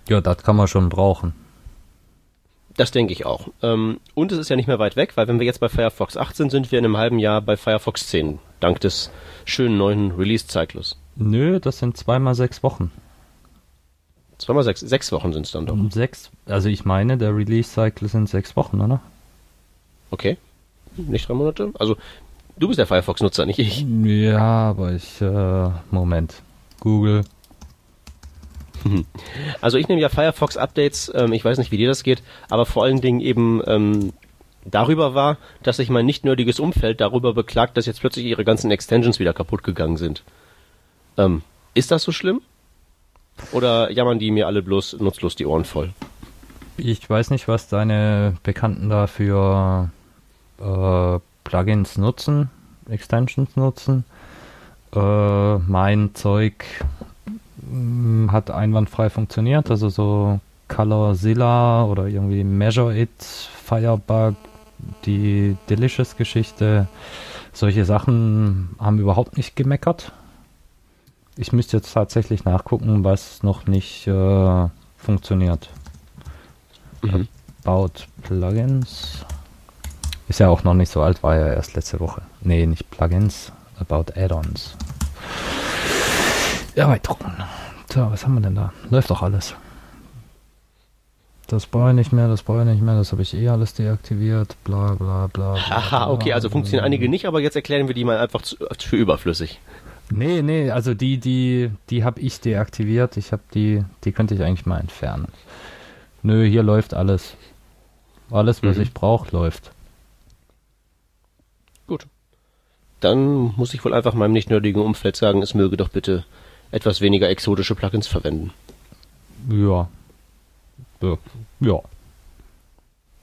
Ja, das kann man schon brauchen. Das denke ich auch. Ähm, und es ist ja nicht mehr weit weg, weil wenn wir jetzt bei Firefox 8 sind, sind wir in einem halben Jahr bei Firefox 10, dank des schönen neuen Release-Zyklus. Nö, das sind zweimal sechs Wochen. Zweimal sechs, sechs Wochen sind es dann doch. Sechs, also ich meine, der Release-Cycle sind sechs Wochen, oder? Okay. Nicht drei Monate? Also, du bist der Firefox-Nutzer, nicht ich. Ja, aber ich, äh, Moment. Google. Also ich nehme ja Firefox-Updates, ähm, ich weiß nicht, wie dir das geht, aber vor allen Dingen eben ähm, darüber war, dass sich mein nicht nerdiges Umfeld darüber beklagt, dass jetzt plötzlich ihre ganzen Extensions wieder kaputt gegangen sind. Ähm, ist das so schlimm? Oder jammern die mir alle bloß nutzlos die Ohren voll? Ich weiß nicht, was deine Bekannten da für äh, Plugins nutzen, Extensions nutzen. Äh, mein Zeug hat einwandfrei funktioniert, also so Colorzilla oder irgendwie Measure It, Firebug, die Delicious-Geschichte, solche Sachen haben überhaupt nicht gemeckert ich müsste jetzt tatsächlich nachgucken, was noch nicht äh, funktioniert. Mhm. About Plugins. Ist ja auch noch nicht so alt, war ja erst letzte Woche. Nee, nicht Plugins, About Add-ons. Erweiterungen. So, was haben wir denn da? Läuft doch alles. Das brauche ich nicht mehr, das brauche ich nicht mehr, das habe ich eh alles deaktiviert, bla bla bla. bla Aha, okay, also funktionieren einige nicht, aber jetzt erklären wir die mal einfach zu, für überflüssig. Nee, nee, also die, die, die habe ich deaktiviert. Ich habe die, die könnte ich eigentlich mal entfernen. Nö, hier läuft alles. Alles, was mhm. ich brauche, läuft. Gut. Dann muss ich wohl einfach meinem nicht nötigen Umfeld sagen, es möge doch bitte etwas weniger exotische Plugins verwenden. Ja. Ja. ja.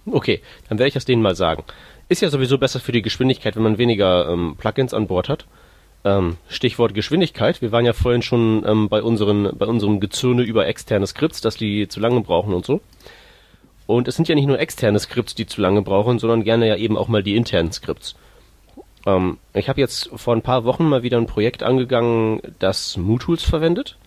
Okay, dann werde ich das denen mal sagen. Ist ja sowieso besser für die Geschwindigkeit, wenn man weniger ähm, Plugins an Bord hat. Ähm, Stichwort Geschwindigkeit. Wir waren ja vorhin schon ähm, bei, unseren, bei unserem Gezürne über externe Skripts, dass die zu lange brauchen und so. Und es sind ja nicht nur externe Skripts, die zu lange brauchen, sondern gerne ja eben auch mal die internen Skripts. Ähm, ich habe jetzt vor ein paar Wochen mal wieder ein Projekt angegangen, das MooTools verwendet.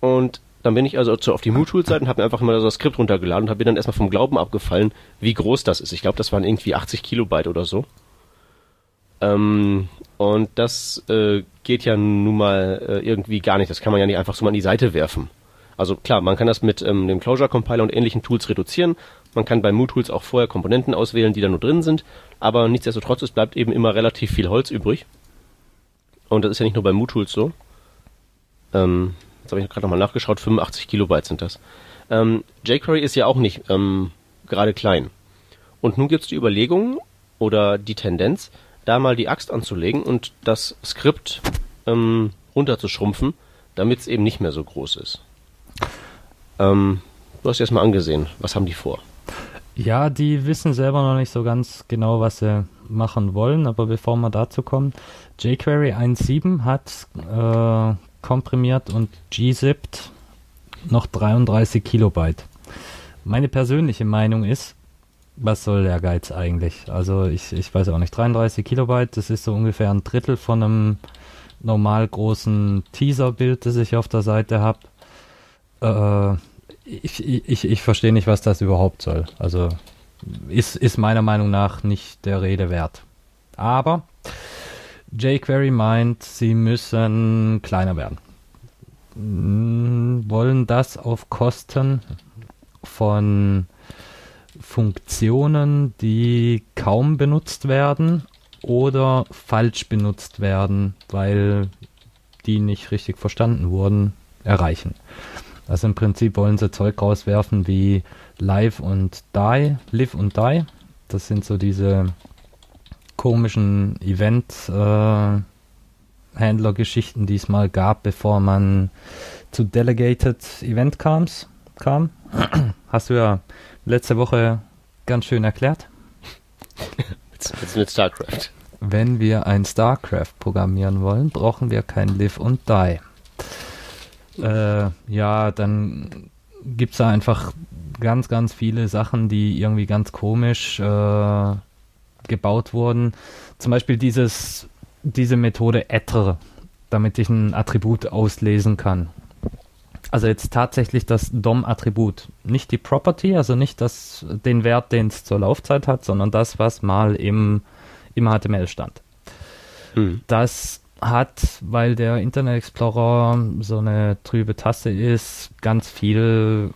Und dann bin ich also auf die MooTools-Seite und habe mir einfach mal das Skript runtergeladen und habe mir dann erstmal vom Glauben abgefallen, wie groß das ist. Ich glaube, das waren irgendwie 80 Kilobyte oder so. Ähm, und das äh, geht ja nun mal äh, irgendwie gar nicht. Das kann man ja nicht einfach so mal an die Seite werfen. Also klar, man kann das mit ähm, dem Closure Compiler und ähnlichen Tools reduzieren. Man kann bei MooTools auch vorher Komponenten auswählen, die da nur drin sind, aber nichtsdestotrotz, es bleibt eben immer relativ viel Holz übrig. Und das ist ja nicht nur bei MooTools so. Ähm, jetzt habe ich gerade nochmal nachgeschaut, 85 Kilobyte sind das. Ähm, jQuery ist ja auch nicht ähm, gerade klein. Und nun gibt es die Überlegung oder die Tendenz, da mal die Axt anzulegen und das Skript ähm, runterzuschrumpfen, damit es eben nicht mehr so groß ist. Ähm, du hast dir das mal angesehen. Was haben die vor? Ja, die wissen selber noch nicht so ganz genau, was sie machen wollen, aber bevor wir dazu kommen, jQuery 1.7 hat äh, komprimiert und gzipped noch 33 Kilobyte. Meine persönliche Meinung ist, was soll der Geiz eigentlich? Also ich, ich weiß auch nicht, 33 Kilobyte, das ist so ungefähr ein Drittel von einem normal großen Teaser-Bild, das ich auf der Seite habe. Äh, ich, ich, ich verstehe nicht, was das überhaupt soll. Also ist, ist meiner Meinung nach nicht der Rede wert. Aber jQuery meint, sie müssen kleiner werden. Hm, wollen das auf Kosten von Funktionen, die kaum benutzt werden oder falsch benutzt werden, weil die nicht richtig verstanden wurden, erreichen. Also im Prinzip wollen sie Zeug rauswerfen wie Live und Die, Live und Die. Das sind so diese komischen Event-Händler-Geschichten, äh, die es mal gab, bevor man zu Delegated Event Comes, kam. Hast du ja letzte Woche ganz schön erklärt. Jetzt mit StarCraft. Wenn wir ein StarCraft programmieren wollen, brauchen wir kein Live und Die äh, ja, dann gibt es da einfach ganz, ganz viele Sachen, die irgendwie ganz komisch äh, gebaut wurden. Zum Beispiel dieses, diese Methode Ettre, damit ich ein Attribut auslesen kann. Also jetzt tatsächlich das DOM-Attribut, nicht die Property, also nicht das, den Wert, den es zur Laufzeit hat, sondern das, was mal im, im HTML stand. Hm. Das hat, weil der Internet Explorer so eine trübe Tasse ist, ganz viel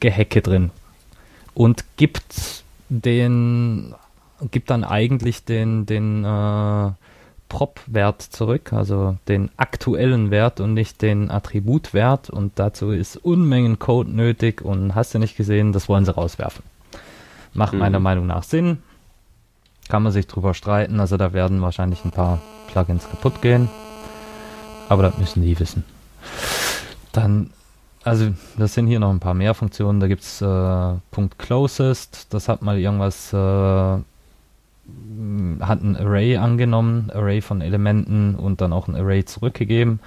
Gehecke drin und gibt den gibt dann eigentlich den den äh, Prop-Wert zurück, also den aktuellen Wert und nicht den Attributwert und dazu ist Unmengen Code nötig und hast du nicht gesehen, das wollen sie rauswerfen. Macht mhm. meiner Meinung nach Sinn, kann man sich drüber streiten, also da werden wahrscheinlich ein paar Plugins kaputt gehen. Aber das müssen die wissen. Dann, also das sind hier noch ein paar mehr Funktionen. Da gibt es äh, Punkt Closest. Das hat mal irgendwas, äh, hat ein Array angenommen, Array von Elementen und dann auch ein Array zurückgegeben.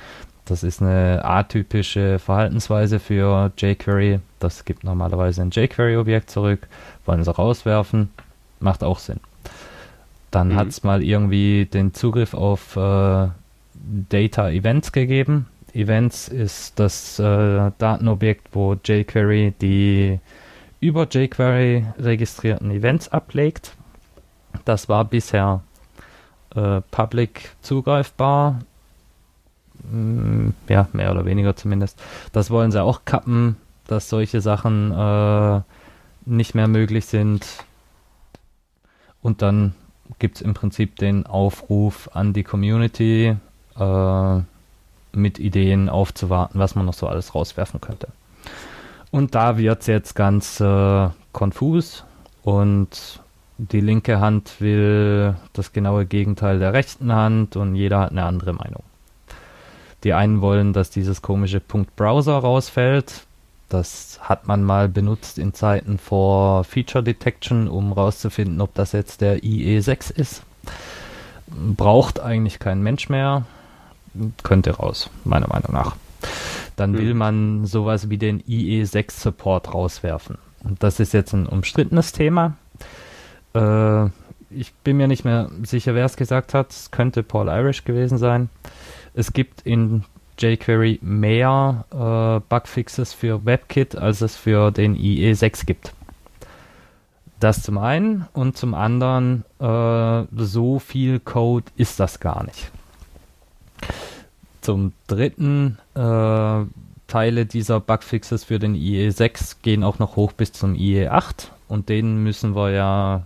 Das ist eine atypische Verhaltensweise für jQuery. Das gibt normalerweise ein jQuery-Objekt zurück. Wollen sie rauswerfen. Macht auch Sinn. Dann mhm. hat es mal irgendwie den Zugriff auf äh, Data Events gegeben. Events ist das äh, Datenobjekt, wo jQuery die über jQuery registrierten Events ablegt. Das war bisher äh, public zugreifbar. Mm, ja, mehr oder weniger zumindest. Das wollen sie auch kappen, dass solche Sachen äh, nicht mehr möglich sind. Und dann gibt es im Prinzip den Aufruf an die Community, äh, mit Ideen aufzuwarten, was man noch so alles rauswerfen könnte. Und da wird es jetzt ganz äh, konfus und die linke Hand will das genaue Gegenteil der rechten Hand und jeder hat eine andere Meinung. Die einen wollen, dass dieses komische Punkt Browser rausfällt, das hat man mal benutzt in Zeiten vor Feature Detection, um rauszufinden, ob das jetzt der IE6 ist. Braucht eigentlich kein Mensch mehr. Könnte raus, meiner Meinung nach. Dann will hm. man sowas wie den IE6 Support rauswerfen. Und das ist jetzt ein umstrittenes Thema. Äh, ich bin mir nicht mehr sicher, wer es gesagt hat. Es könnte Paul Irish gewesen sein. Es gibt in jQuery mehr äh, Bugfixes für WebKit, als es für den IE6 gibt. Das zum einen und zum anderen, äh, so viel Code ist das gar nicht. Zum dritten, äh, Teile dieser Bugfixes für den IE6 gehen auch noch hoch bis zum IE8 und den müssen wir ja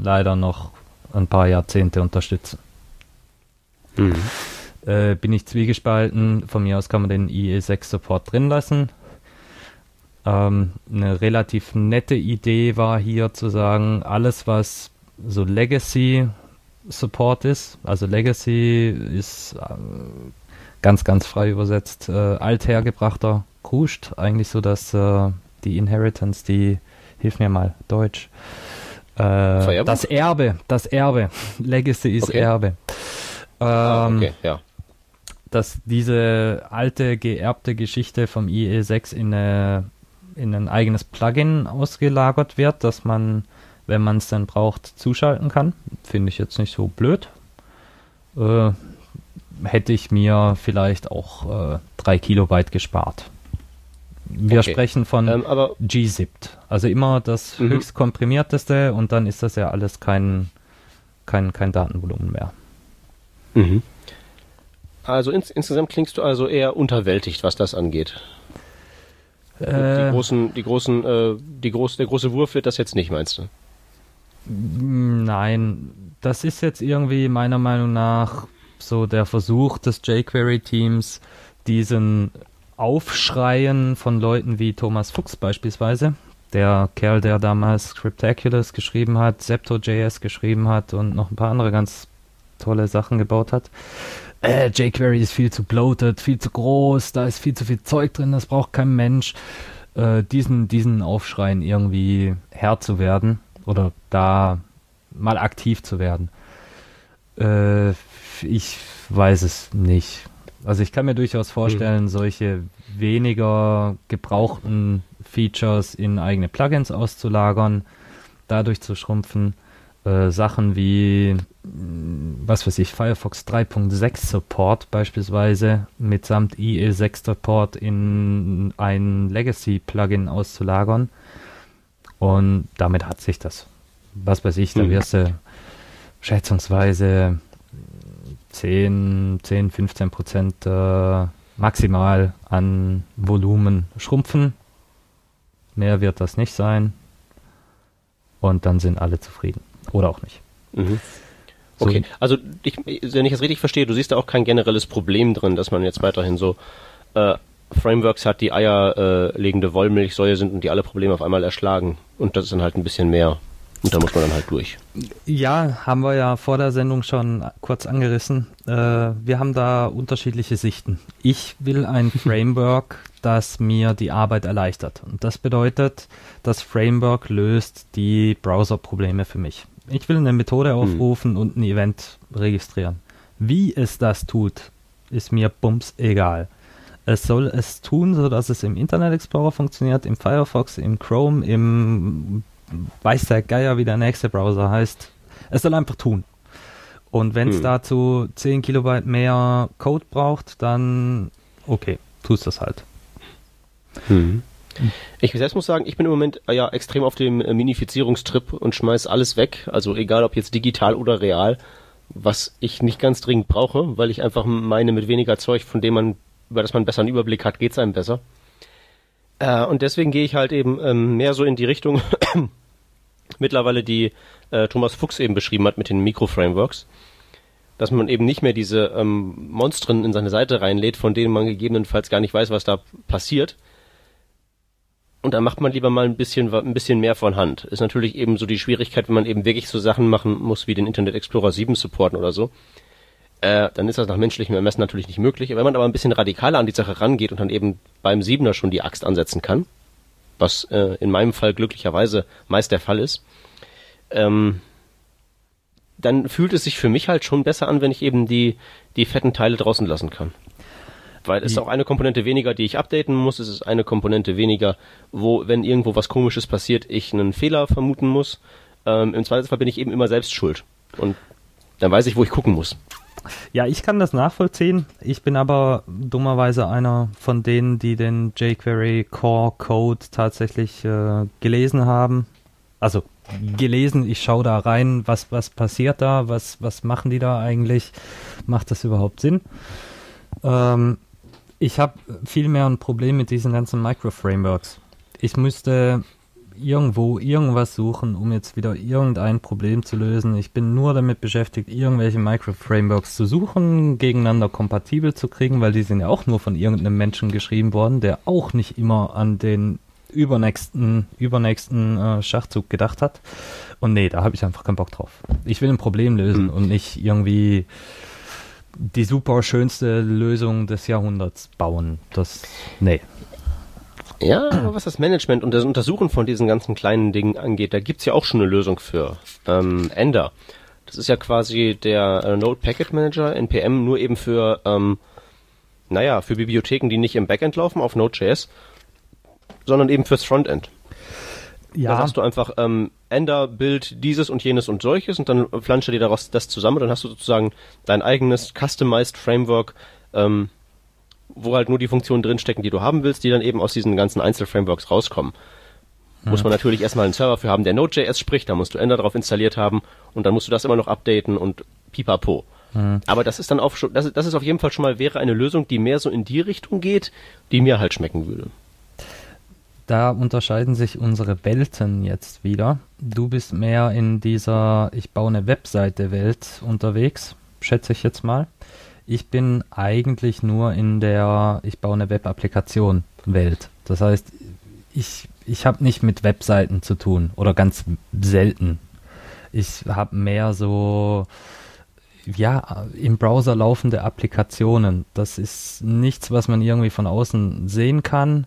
leider noch ein paar Jahrzehnte unterstützen. Mhm. Äh, bin ich zwiegespalten. Von mir aus kann man den IE6-Support drin lassen. Ähm, eine relativ nette Idee war hier zu sagen, alles was so Legacy Support ist, also Legacy ist äh, ganz, ganz frei übersetzt, äh, althergebrachter Kruscht, eigentlich so, dass äh, die Inheritance, die, hilf mir mal, Deutsch, äh, das Erbe, das Erbe, Legacy ist okay. Erbe. Ah, ähm, ah, okay, ja. Dass diese alte, geerbte Geschichte vom IE6 in, eine, in ein eigenes Plugin ausgelagert wird, dass man, wenn man es dann braucht, zuschalten kann. Finde ich jetzt nicht so blöd. Äh, hätte ich mir vielleicht auch äh, 3 Kilobyte gespart. Wir okay. sprechen von ähm, G-Zipped. Also immer das mhm. höchst komprimierteste und dann ist das ja alles kein, kein, kein Datenvolumen mehr. Mhm. Also ins, insgesamt klingst du also eher unterwältigt, was das angeht. Äh, die großen, die großen, äh, die groß, der große Wurf wird das jetzt nicht, meinst du? Nein, das ist jetzt irgendwie meiner Meinung nach so der Versuch des jQuery-Teams, diesen Aufschreien von Leuten wie Thomas Fuchs beispielsweise, der Kerl, der damals Scriptaculous geschrieben hat, Zepto.js geschrieben hat und noch ein paar andere ganz tolle Sachen gebaut hat. Äh, jQuery ist viel zu bloated, viel zu groß, da ist viel zu viel Zeug drin, das braucht kein Mensch. Äh, diesen, diesen Aufschreien irgendwie Herr zu werden oder da mal aktiv zu werden. Äh, ich weiß es nicht. Also ich kann mir durchaus vorstellen, mhm. solche weniger gebrauchten Features in eigene Plugins auszulagern, dadurch zu schrumpfen. Äh, Sachen wie, was weiß ich, Firefox 3.6 Support beispielsweise mitsamt IE6 Support in ein Legacy-Plugin auszulagern. Und damit hat sich das. Was weiß ich, da mhm. wirst du schätzungsweise 10, 10 15 Prozent äh, maximal an Volumen schrumpfen. Mehr wird das nicht sein. Und dann sind alle zufrieden. Oder auch nicht. Mhm. Okay, so. also ich, wenn ich das richtig verstehe, du siehst da auch kein generelles Problem drin, dass man jetzt weiterhin so äh, Frameworks hat, die eierlegende äh, Wollmilchsäue sind und die alle Probleme auf einmal erschlagen. Und das ist dann halt ein bisschen mehr. Und da muss man dann halt durch. Ja, haben wir ja vor der Sendung schon kurz angerissen. Äh, wir haben da unterschiedliche Sichten. Ich will ein Framework, das mir die Arbeit erleichtert. Und das bedeutet, das Framework löst die Browser-Probleme für mich. Ich will eine Methode hm. aufrufen hm. und ein Event registrieren. Wie es das tut, ist mir bums egal. Es soll es tun, sodass es im Internet Explorer funktioniert, im Firefox, im Chrome, im weiß der Geier, wie der nächste Browser heißt. Es soll einfach tun. Und wenn es hm. dazu 10 Kilobyte mehr Code braucht, dann okay, tust das halt. Hm. Ich selbst muss sagen, ich bin im Moment äh, ja extrem auf dem äh, Minifizierungstrip und schmeiß alles weg, also egal ob jetzt digital oder real, was ich nicht ganz dringend brauche, weil ich einfach meine, mit weniger Zeug, von dem man, über das man besser einen Überblick hat, geht's einem besser. Äh, und deswegen gehe ich halt eben ähm, mehr so in die Richtung mittlerweile die äh, Thomas Fuchs eben beschrieben hat mit den Mikro-Frameworks, dass man eben nicht mehr diese ähm, Monstren in seine Seite reinlädt, von denen man gegebenenfalls gar nicht weiß, was da passiert. Und da macht man lieber mal ein bisschen, ein bisschen mehr von Hand. Ist natürlich eben so die Schwierigkeit, wenn man eben wirklich so Sachen machen muss, wie den Internet Explorer 7 supporten oder so. Äh, dann ist das nach menschlichem Ermessen natürlich nicht möglich. Wenn man aber ein bisschen radikaler an die Sache rangeht und dann eben beim Siebener schon die Axt ansetzen kann, was äh, in meinem Fall glücklicherweise meist der Fall ist, ähm, dann fühlt es sich für mich halt schon besser an, wenn ich eben die, die fetten Teile draußen lassen kann. Weil es ist auch eine Komponente weniger, die ich updaten muss. Es ist eine Komponente weniger, wo, wenn irgendwo was Komisches passiert, ich einen Fehler vermuten muss. Ähm, Im Zweifelsfall bin ich eben immer selbst schuld. Und dann weiß ich, wo ich gucken muss. Ja, ich kann das nachvollziehen. Ich bin aber dummerweise einer von denen, die den jQuery Core Code tatsächlich äh, gelesen haben. Also gelesen, ich schaue da rein, was, was passiert da, was, was machen die da eigentlich, macht das überhaupt Sinn? Ähm, Ich habe viel mehr ein Problem mit diesen ganzen Micro-Frameworks. Ich müsste irgendwo irgendwas suchen, um jetzt wieder irgendein Problem zu lösen. Ich bin nur damit beschäftigt, irgendwelche Micro-Frameworks zu suchen, gegeneinander kompatibel zu kriegen, weil die sind ja auch nur von irgendeinem Menschen geschrieben worden, der auch nicht immer an den übernächsten, übernächsten äh, Schachzug gedacht hat. Und nee, da habe ich einfach keinen Bock drauf. Ich will ein Problem lösen mhm. und nicht irgendwie die super schönste Lösung des Jahrhunderts bauen. Das, nee. Ja, aber was das Management und das Untersuchen von diesen ganzen kleinen Dingen angeht, da gibt's ja auch schon eine Lösung für. Ähm, Ender. Das ist ja quasi der äh, Node Packet Manager, NPM, nur eben für, ähm, naja, für Bibliotheken, die nicht im Backend laufen auf Node.js, sondern eben fürs Frontend. Ja. Da hast du einfach ähm, Ender, Bild, dieses und jenes und solches und dann flanscht dir daraus das zusammen und dann hast du sozusagen dein eigenes Customized Framework, ähm, wo halt nur die Funktionen drinstecken, die du haben willst, die dann eben aus diesen ganzen Einzelframeworks rauskommen. Mhm. Muss man natürlich erstmal einen Server für haben, der Node.js spricht, da musst du Ender drauf installiert haben und dann musst du das immer noch updaten und pipapo. Mhm. Aber das ist dann auch schon, das, das ist auf jeden Fall schon mal wäre eine Lösung, die mehr so in die Richtung geht, die mir halt schmecken würde. Da unterscheiden sich unsere Welten jetzt wieder. Du bist mehr in dieser Ich baue eine Webseite Welt unterwegs, schätze ich jetzt mal. Ich bin eigentlich nur in der Ich baue eine Web-Applikation Welt. Das heißt, ich, ich habe nicht mit Webseiten zu tun oder ganz selten. Ich habe mehr so ja, im Browser laufende Applikationen. Das ist nichts, was man irgendwie von außen sehen kann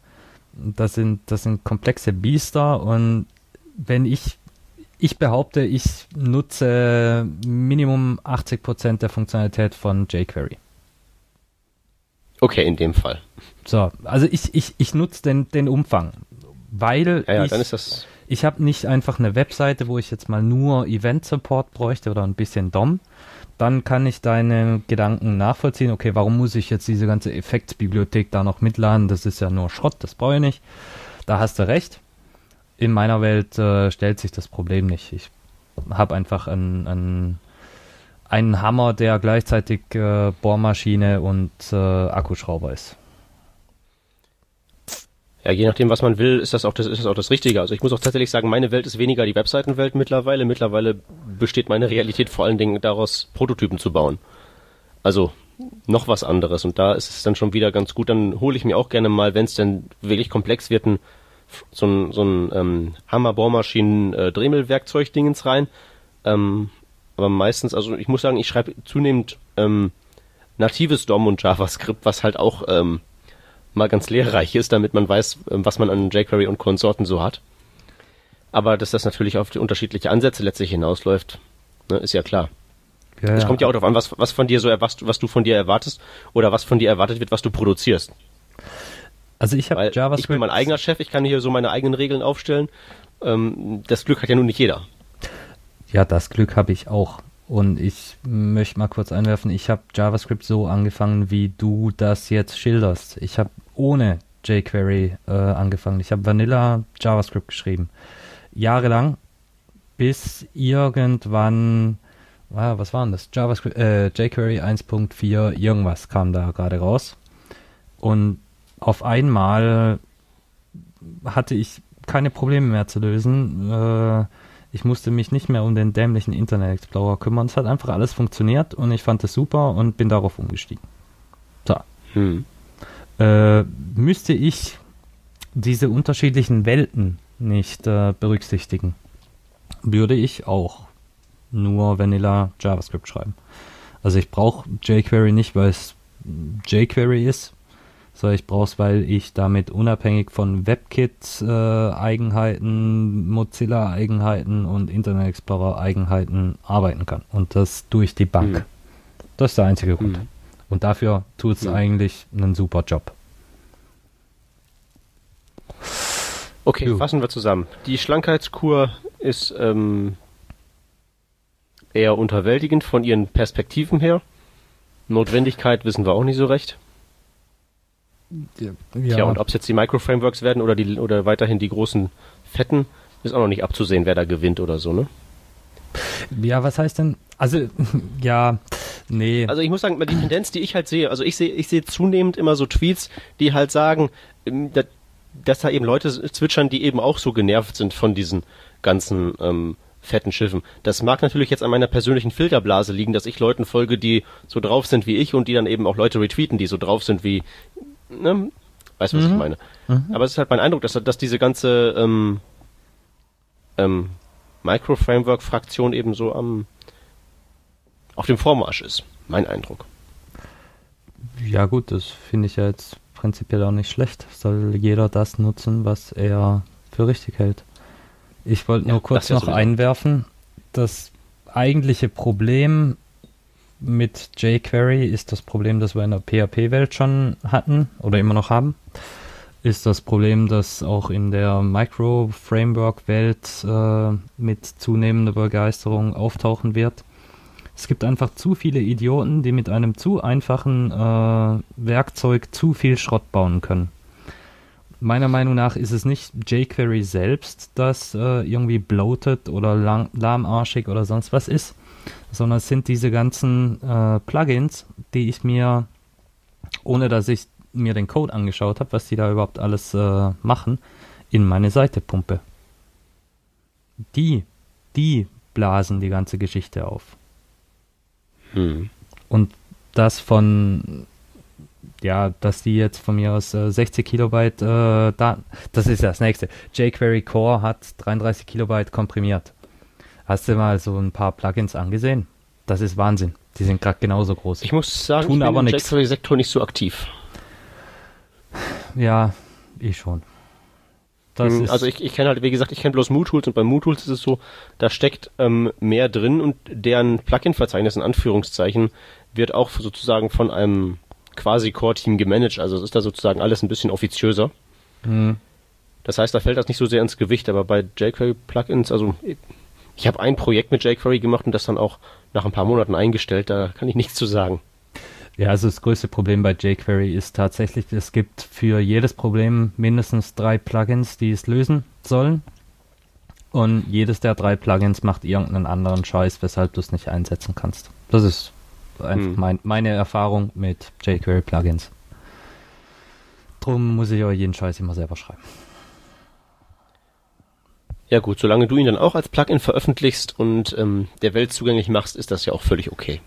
das sind, das sind komplexe Biester und wenn ich, ich behaupte, ich nutze Minimum 80% der Funktionalität von jQuery. Okay, in dem Fall. So, also ich, ich, ich nutze den, den Umfang, weil ja, ja, ich, dann ist das ich habe nicht einfach eine Webseite, wo ich jetzt mal nur Event Support bräuchte oder ein bisschen DOM, dann kann ich deine Gedanken nachvollziehen. Okay, warum muss ich jetzt diese ganze Effektsbibliothek da noch mitladen? Das ist ja nur Schrott, das brauche ich nicht. Da hast du recht. In meiner Welt äh, stellt sich das Problem nicht. Ich habe einfach einen, einen, einen Hammer, der gleichzeitig äh, Bohrmaschine und äh, Akkuschrauber ist. Ja, je nachdem, was man will, ist das auch das, ist das auch das Richtige. Also ich muss auch tatsächlich sagen, meine Welt ist weniger die Webseitenwelt mittlerweile. Mittlerweile besteht meine Realität vor allen Dingen daraus, Prototypen zu bauen. Also noch was anderes. Und da ist es dann schon wieder ganz gut. Dann hole ich mir auch gerne mal, wenn es denn wirklich komplex wird, ein, so ein, so ein ähm, Hammer-Bohrmaschinen-Dremel-Werkzeug-Dingens rein. Ähm, aber meistens, also ich muss sagen, ich schreibe zunehmend ähm, natives DOM und JavaScript, was halt auch ähm, mal ganz lehrreich ist, damit man weiß, ähm, was man an jQuery und Konsorten so hat. Aber dass das natürlich auf die unterschiedliche Ansätze letztlich hinausläuft, ne, ist ja klar. Es ja, kommt ja auch darauf an, was, was von dir so was, was du von dir erwartest oder was von dir erwartet wird, was du produzierst. Also ich habe JavaScript. Ich bin mein eigener Chef, ich kann hier so meine eigenen Regeln aufstellen. Ähm, das Glück hat ja nun nicht jeder. Ja, das Glück habe ich auch. Und ich möchte mal kurz einwerfen, ich habe JavaScript so angefangen, wie du das jetzt schilderst. Ich habe ohne jQuery äh, angefangen. Ich habe Vanilla JavaScript geschrieben. Jahrelang, bis irgendwann, ah, was war denn das? JavaScript, äh, jQuery 1.4, irgendwas kam da gerade raus. Und auf einmal hatte ich keine Probleme mehr zu lösen. Äh, ich musste mich nicht mehr um den dämlichen Internet Explorer kümmern. Es hat einfach alles funktioniert und ich fand es super und bin darauf umgestiegen. So. Hm. Äh, müsste ich diese unterschiedlichen Welten nicht äh, berücksichtigen, würde ich auch nur Vanilla JavaScript schreiben. Also ich brauche jQuery nicht, weil es jQuery ist, sondern ich brauche es, weil ich damit unabhängig von WebKit-Eigenheiten, äh, Mozilla-Eigenheiten und Internet Explorer-Eigenheiten arbeiten kann. Und das durch die Bank. Mhm. Das ist der einzige Grund. Mhm. Und dafür tut es mhm. eigentlich einen super Job. Okay, Juh. fassen wir zusammen. Die Schlankheitskur ist ähm, eher unterwältigend von ihren Perspektiven her. Notwendigkeit wissen wir auch nicht so recht. Ja. Tja, und ob es jetzt die Micro-Frameworks werden oder, die, oder weiterhin die großen Fetten, ist auch noch nicht abzusehen, wer da gewinnt oder so, ne? Ja, was heißt denn? Also, ja, Nee. Also ich muss sagen, die Tendenz, die ich halt sehe, also ich sehe, ich sehe zunehmend immer so Tweets, die halt sagen, ähm, dass da eben Leute zwitschern, die eben auch so genervt sind von diesen ganzen ähm, fetten Schiffen. Das mag natürlich jetzt an meiner persönlichen Filterblase liegen, dass ich Leuten folge, die so drauf sind wie ich und die dann eben auch Leute retweeten, die so drauf sind wie, ne? Weißt du, was mhm. ich meine? Mhm. Aber es ist halt mein Eindruck, dass, dass diese ganze ähm, ähm, Micro-Framework-Fraktion eben so am auf dem Vormarsch ist. Mein Eindruck. Ja gut, das finde ich ja jetzt prinzipiell auch nicht schlecht. Soll jeder das nutzen, was er für richtig hält. Ich wollte nur ja, kurz noch einwerfen, das eigentliche Problem mit jQuery ist das Problem, das wir in der PHP-Welt schon hatten oder immer noch haben. Ist das Problem, das auch in der Micro-Framework-Welt äh, mit zunehmender Begeisterung auftauchen wird. Es gibt einfach zu viele Idioten, die mit einem zu einfachen äh, Werkzeug zu viel Schrott bauen können meiner Meinung nach ist es nicht jQuery selbst, das äh, irgendwie bloated oder lahmarschig oder sonst was ist, sondern es sind diese ganzen äh, Plugins, die ich mir, ohne dass ich mir den Code angeschaut habe, was die da überhaupt alles äh, machen, in meine Seite pumpe. Die, die blasen die ganze Geschichte auf. Hm. Und das von ja, dass die jetzt von mir aus äh, 60 Kilobyte äh, Daten, das ist ja das nächste. jQuery Core hat 33 Kilobyte komprimiert. Hast du mal so ein paar Plugins angesehen? Das ist Wahnsinn. Die sind gerade genauso groß. Ich muss sagen, Tun ich bin aber im jQuery-Sektor nicht so aktiv. Ja, ich schon. Hm, also ich, ich kenne halt, wie gesagt, ich kenne bloß MooTools und bei MooTools ist es so, da steckt ähm, mehr drin und deren Plugin-Verzeichnis in Anführungszeichen wird auch sozusagen von einem quasi Core-Team gemanagt. Also es ist da sozusagen alles ein bisschen offiziöser. Mhm. Das heißt, da fällt das nicht so sehr ins Gewicht, aber bei jQuery-Plugins, also ich habe ein Projekt mit jQuery gemacht und das dann auch nach ein paar Monaten eingestellt, da kann ich nichts zu sagen. Ja, also das größte Problem bei jQuery ist tatsächlich, es gibt für jedes Problem mindestens drei Plugins, die es lösen sollen. Und jedes der drei Plugins macht irgendeinen anderen Scheiß, weshalb du es nicht einsetzen kannst. Das ist einfach hm. mein, meine Erfahrung mit jQuery-Plugins. Drum muss ich aber jeden Scheiß immer selber schreiben. Ja gut, solange du ihn dann auch als Plugin veröffentlichst und ähm, der Welt zugänglich machst, ist das ja auch völlig okay.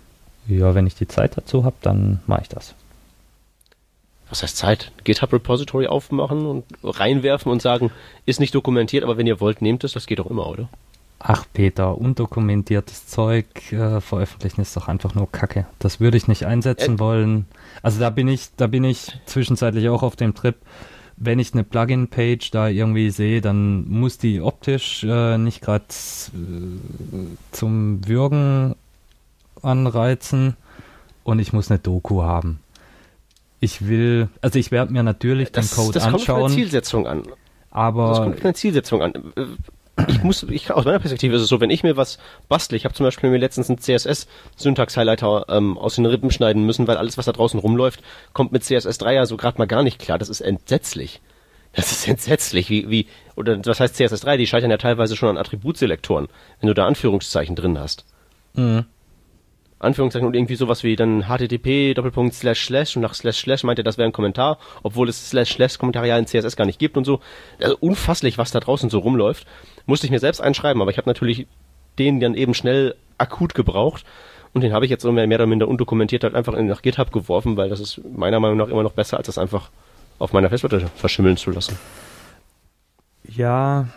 Ja, wenn ich die Zeit dazu habe, dann mache ich das. Was heißt Zeit? GitHub Repository aufmachen und reinwerfen und sagen, ist nicht dokumentiert, aber wenn ihr wollt, nehmt es, das geht doch immer, oder? Ach Peter, undokumentiertes Zeug äh, veröffentlichen ist doch einfach nur Kacke. Das würde ich nicht einsetzen äh. wollen. Also da bin ich, da bin ich zwischenzeitlich auch auf dem Trip. Wenn ich eine Plugin-Page da irgendwie sehe, dann muss die optisch äh, nicht gerade äh, zum Würgen anreizen und ich muss eine Doku haben. Ich will, also ich werde mir natürlich das, den Code das anschauen. Das kommt von der Zielsetzung an. Aber das kommt von der Zielsetzung an ich muss, ich, aus meiner Perspektive ist es so, wenn ich mir was bastle, ich habe zum Beispiel mir letztens einen CSS-Syntax-Highlighter ähm, aus den Rippen schneiden müssen, weil alles, was da draußen rumläuft, kommt mit CSS3 ja so gerade mal gar nicht klar. Das ist entsetzlich. Das ist entsetzlich, wie, wie, oder was heißt CSS3? Die scheitern ja teilweise schon an Attributselektoren, wenn du da Anführungszeichen drin hast. Mhm. Anführungszeichen und irgendwie sowas wie dann http Doppelpunkt slash slash und nach slash slash meint er, das wäre ein Kommentar, obwohl es slash slash Kommentarial in CSS gar nicht gibt und so. Also unfasslich, was da draußen so rumläuft. Musste ich mir selbst einschreiben, aber ich habe natürlich den dann eben schnell akut gebraucht und den habe ich jetzt mehr, oder minder undokumentiert halt einfach in, nach GitHub geworfen, weil das ist meiner Meinung nach immer noch besser, als das einfach auf meiner Festplatte verschimmeln zu lassen. Ja,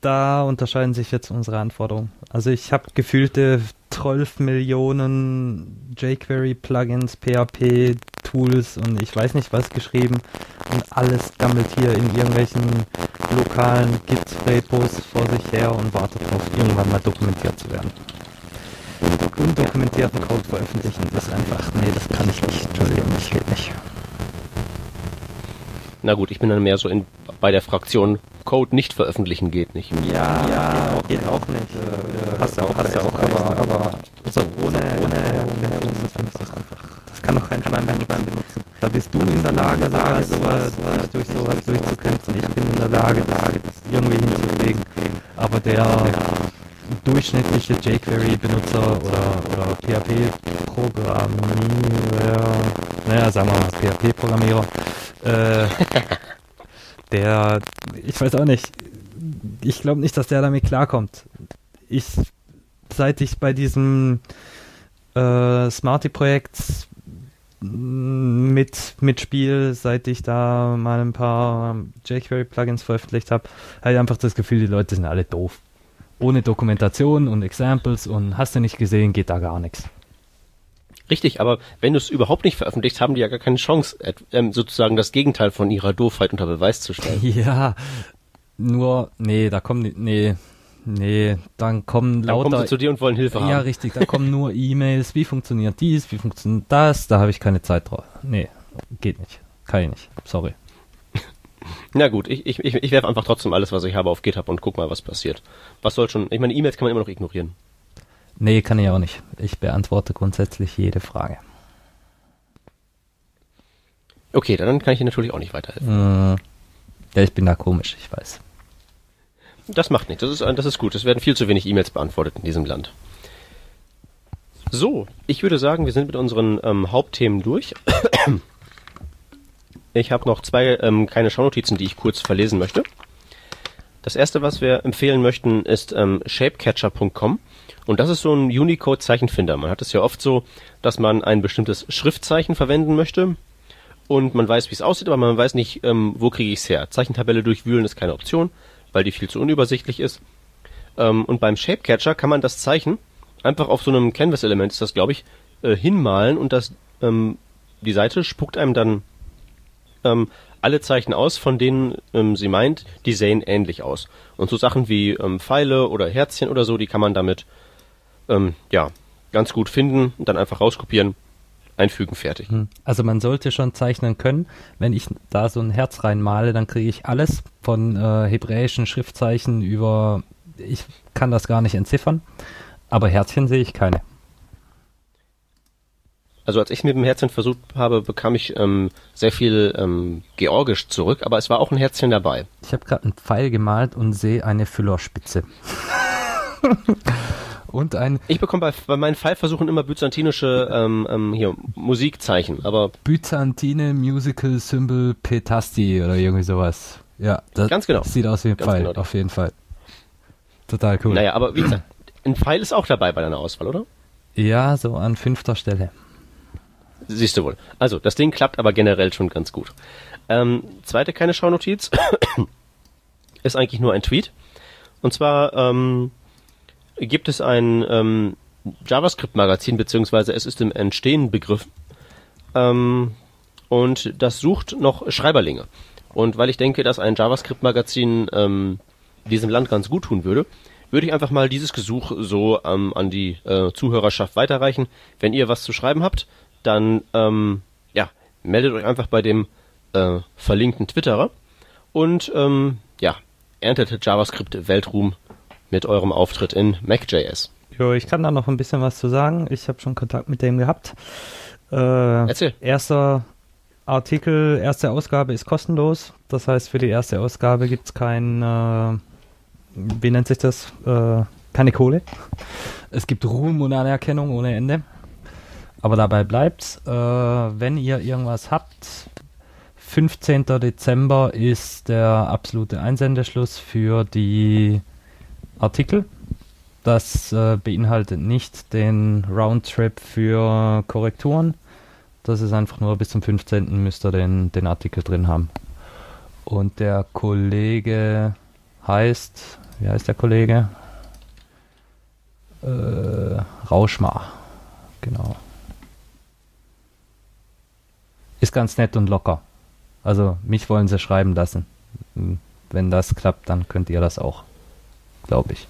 da unterscheiden sich jetzt unsere Anforderungen. Also ich habe gefühlte 12 Millionen jQuery-Plugins, PHP-Tools und ich weiß nicht was geschrieben und alles gammelt hier in irgendwelchen lokalen Git-Repos vor sich her und wartet darauf, irgendwann mal dokumentiert zu werden. Undokumentierten Code veröffentlichen ist einfach, nee, das kann ich nicht, Entschuldigung, das geht nicht. Na gut, ich bin dann mehr so in, bei der Fraktion Code nicht veröffentlichen geht nicht. Ja, ja geht auch nicht. Äh, hast du auch, hast du auch, aber, aber so ohne, ohne, ohne, das kann doch kein Schwein benutzen. Da bist du in der Lage, sogar sowas, sowas durch sowas durchzukämpfen. Ich bin in der Lage, das irgendwie hinzukriegen. Aber der durchschnittliche jQuery-Benutzer oder, oder PHP-Programmierer, naja, sagen wir mal PHP-Programmierer, äh, der, ich weiß auch nicht, ich glaube nicht, dass der damit klarkommt. Ich, seit ich bei diesem äh, Smarty-Projekt mit, mit Spiel, seit ich da mal ein paar jQuery-Plugins veröffentlicht habe, habe ich einfach das Gefühl, die Leute sind alle doof. Ohne Dokumentation und Examples und hast du nicht gesehen, geht da gar nichts. Richtig, aber wenn du es überhaupt nicht veröffentlicht, haben die ja gar keine Chance, ähm, sozusagen das Gegenteil von ihrer Doofheit unter Beweis zu stellen. Ja, nur, nee, da kommen, nee, Nee, dann kommen lauter... Dann kommen sie zu dir und wollen Hilfe haben. Ja, richtig, da kommen nur E-Mails, wie funktioniert dies, wie funktioniert das, da habe ich keine Zeit drauf. Nee, geht nicht. Kann ich nicht. Sorry. Na gut, ich, ich, ich werfe einfach trotzdem alles, was ich habe, auf GitHub und guck mal, was passiert. Was soll schon... Ich meine, E-Mails kann man immer noch ignorieren. Nee, kann ich auch nicht. Ich beantworte grundsätzlich jede Frage. Okay, dann kann ich dir natürlich auch nicht weiterhelfen. Äh, ja, ich bin da komisch, ich weiß. Das macht nichts. Das ist, das ist gut. Es werden viel zu wenig E-Mails beantwortet in diesem Land. So, ich würde sagen, wir sind mit unseren ähm, Hauptthemen durch. Ich habe noch zwei ähm, kleine Schaunotizen, die ich kurz verlesen möchte. Das erste, was wir empfehlen möchten, ist ähm, shapecatcher.com. Und das ist so ein Unicode-Zeichenfinder. Man hat es ja oft so, dass man ein bestimmtes Schriftzeichen verwenden möchte und man weiß, wie es aussieht, aber man weiß nicht, ähm, wo kriege ich es her. Zeichentabelle durchwühlen ist keine Option weil die viel zu unübersichtlich ist. Ähm, und beim Shapecatcher kann man das Zeichen einfach auf so einem Canvas-Element, ist das glaube ich, äh, hinmalen und das ähm, die Seite spuckt einem dann ähm, alle Zeichen aus, von denen ähm, sie meint, die sehen ähnlich aus. Und so Sachen wie ähm, Pfeile oder Herzchen oder so, die kann man damit ähm, ja ganz gut finden und dann einfach rauskopieren einfügen, fertig. Hm. Also man sollte schon zeichnen können. Wenn ich da so ein Herz reinmale, dann kriege ich alles von äh, hebräischen Schriftzeichen über, ich kann das gar nicht entziffern, aber Herzchen sehe ich keine. Also als ich mit dem Herzchen versucht habe, bekam ich ähm, sehr viel ähm, Georgisch zurück, aber es war auch ein Herzchen dabei. Ich habe gerade einen Pfeil gemalt und sehe eine Füllerspitze. Und ein. Ich bekomme bei, bei meinen Fallversuchen immer byzantinische ähm, ähm, hier, Musikzeichen, aber. Byzantine Musical Symbol Petasti oder irgendwie sowas. Ja, das Ganz genau. sieht aus wie ein Ganz Pfeil, genau. auf jeden Fall. Total cool. Naja, aber wie gesagt, ein Pfeil ist auch dabei bei deiner Auswahl, oder? Ja, so an fünfter Stelle. Siehst du wohl. Also, das Ding klappt aber generell schon ganz gut. Ähm, zweite kleine Schaunotiz ist eigentlich nur ein Tweet. Und zwar ähm, gibt es ein ähm, JavaScript-Magazin, beziehungsweise es ist im Entstehen begriffen. Ähm, und das sucht noch Schreiberlinge. Und weil ich denke, dass ein JavaScript-Magazin ähm, diesem Land ganz gut tun würde, würde ich einfach mal dieses Gesuch so ähm, an die äh, Zuhörerschaft weiterreichen. Wenn ihr was zu schreiben habt, dann ähm, ja, meldet euch einfach bei dem äh, verlinkten Twitterer und ähm, ja, erntet JavaScript Weltruhm mit eurem Auftritt in Mac.js. Jo, ich kann da noch ein bisschen was zu sagen. Ich habe schon Kontakt mit dem gehabt. Äh, Erzähl. Erster Artikel, erste Ausgabe ist kostenlos. Das heißt, für die erste Ausgabe gibt es kein, äh, wie nennt sich das? Äh, keine Kohle. Es gibt Ruhm und Anerkennung ohne Ende. Aber dabei bleibt's. Äh, wenn ihr irgendwas habt, 15. Dezember ist der absolute Einsendeschluss für die Artikel. Das äh, beinhaltet nicht den Roundtrip für Korrekturen. Das ist einfach nur bis zum 15. müsst ihr den, den Artikel drin haben. Und der Kollege heißt, wie heißt der Kollege? Äh, Rauschmar. Genau. Ist ganz nett und locker. Also mich wollen sie schreiben lassen. Wenn das klappt, dann könnt ihr das auch glaube ich.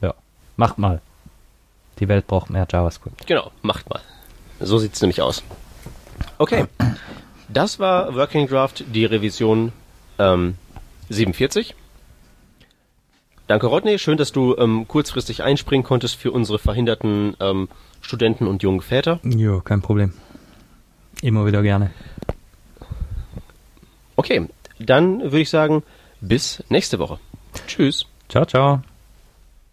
Ja, macht mal. Die Welt braucht mehr JavaScript. Genau, macht mal. So sieht es nämlich aus. Okay, das war Working Draft, die Revision ähm, 47. Danke, Rodney. Schön, dass du ähm, kurzfristig einspringen konntest für unsere verhinderten ähm, Studenten und jungen Väter. Jo, kein Problem. Immer wieder gerne. Okay, dann würde ich sagen, bis nächste Woche. Tschüss. Ciao, ciao.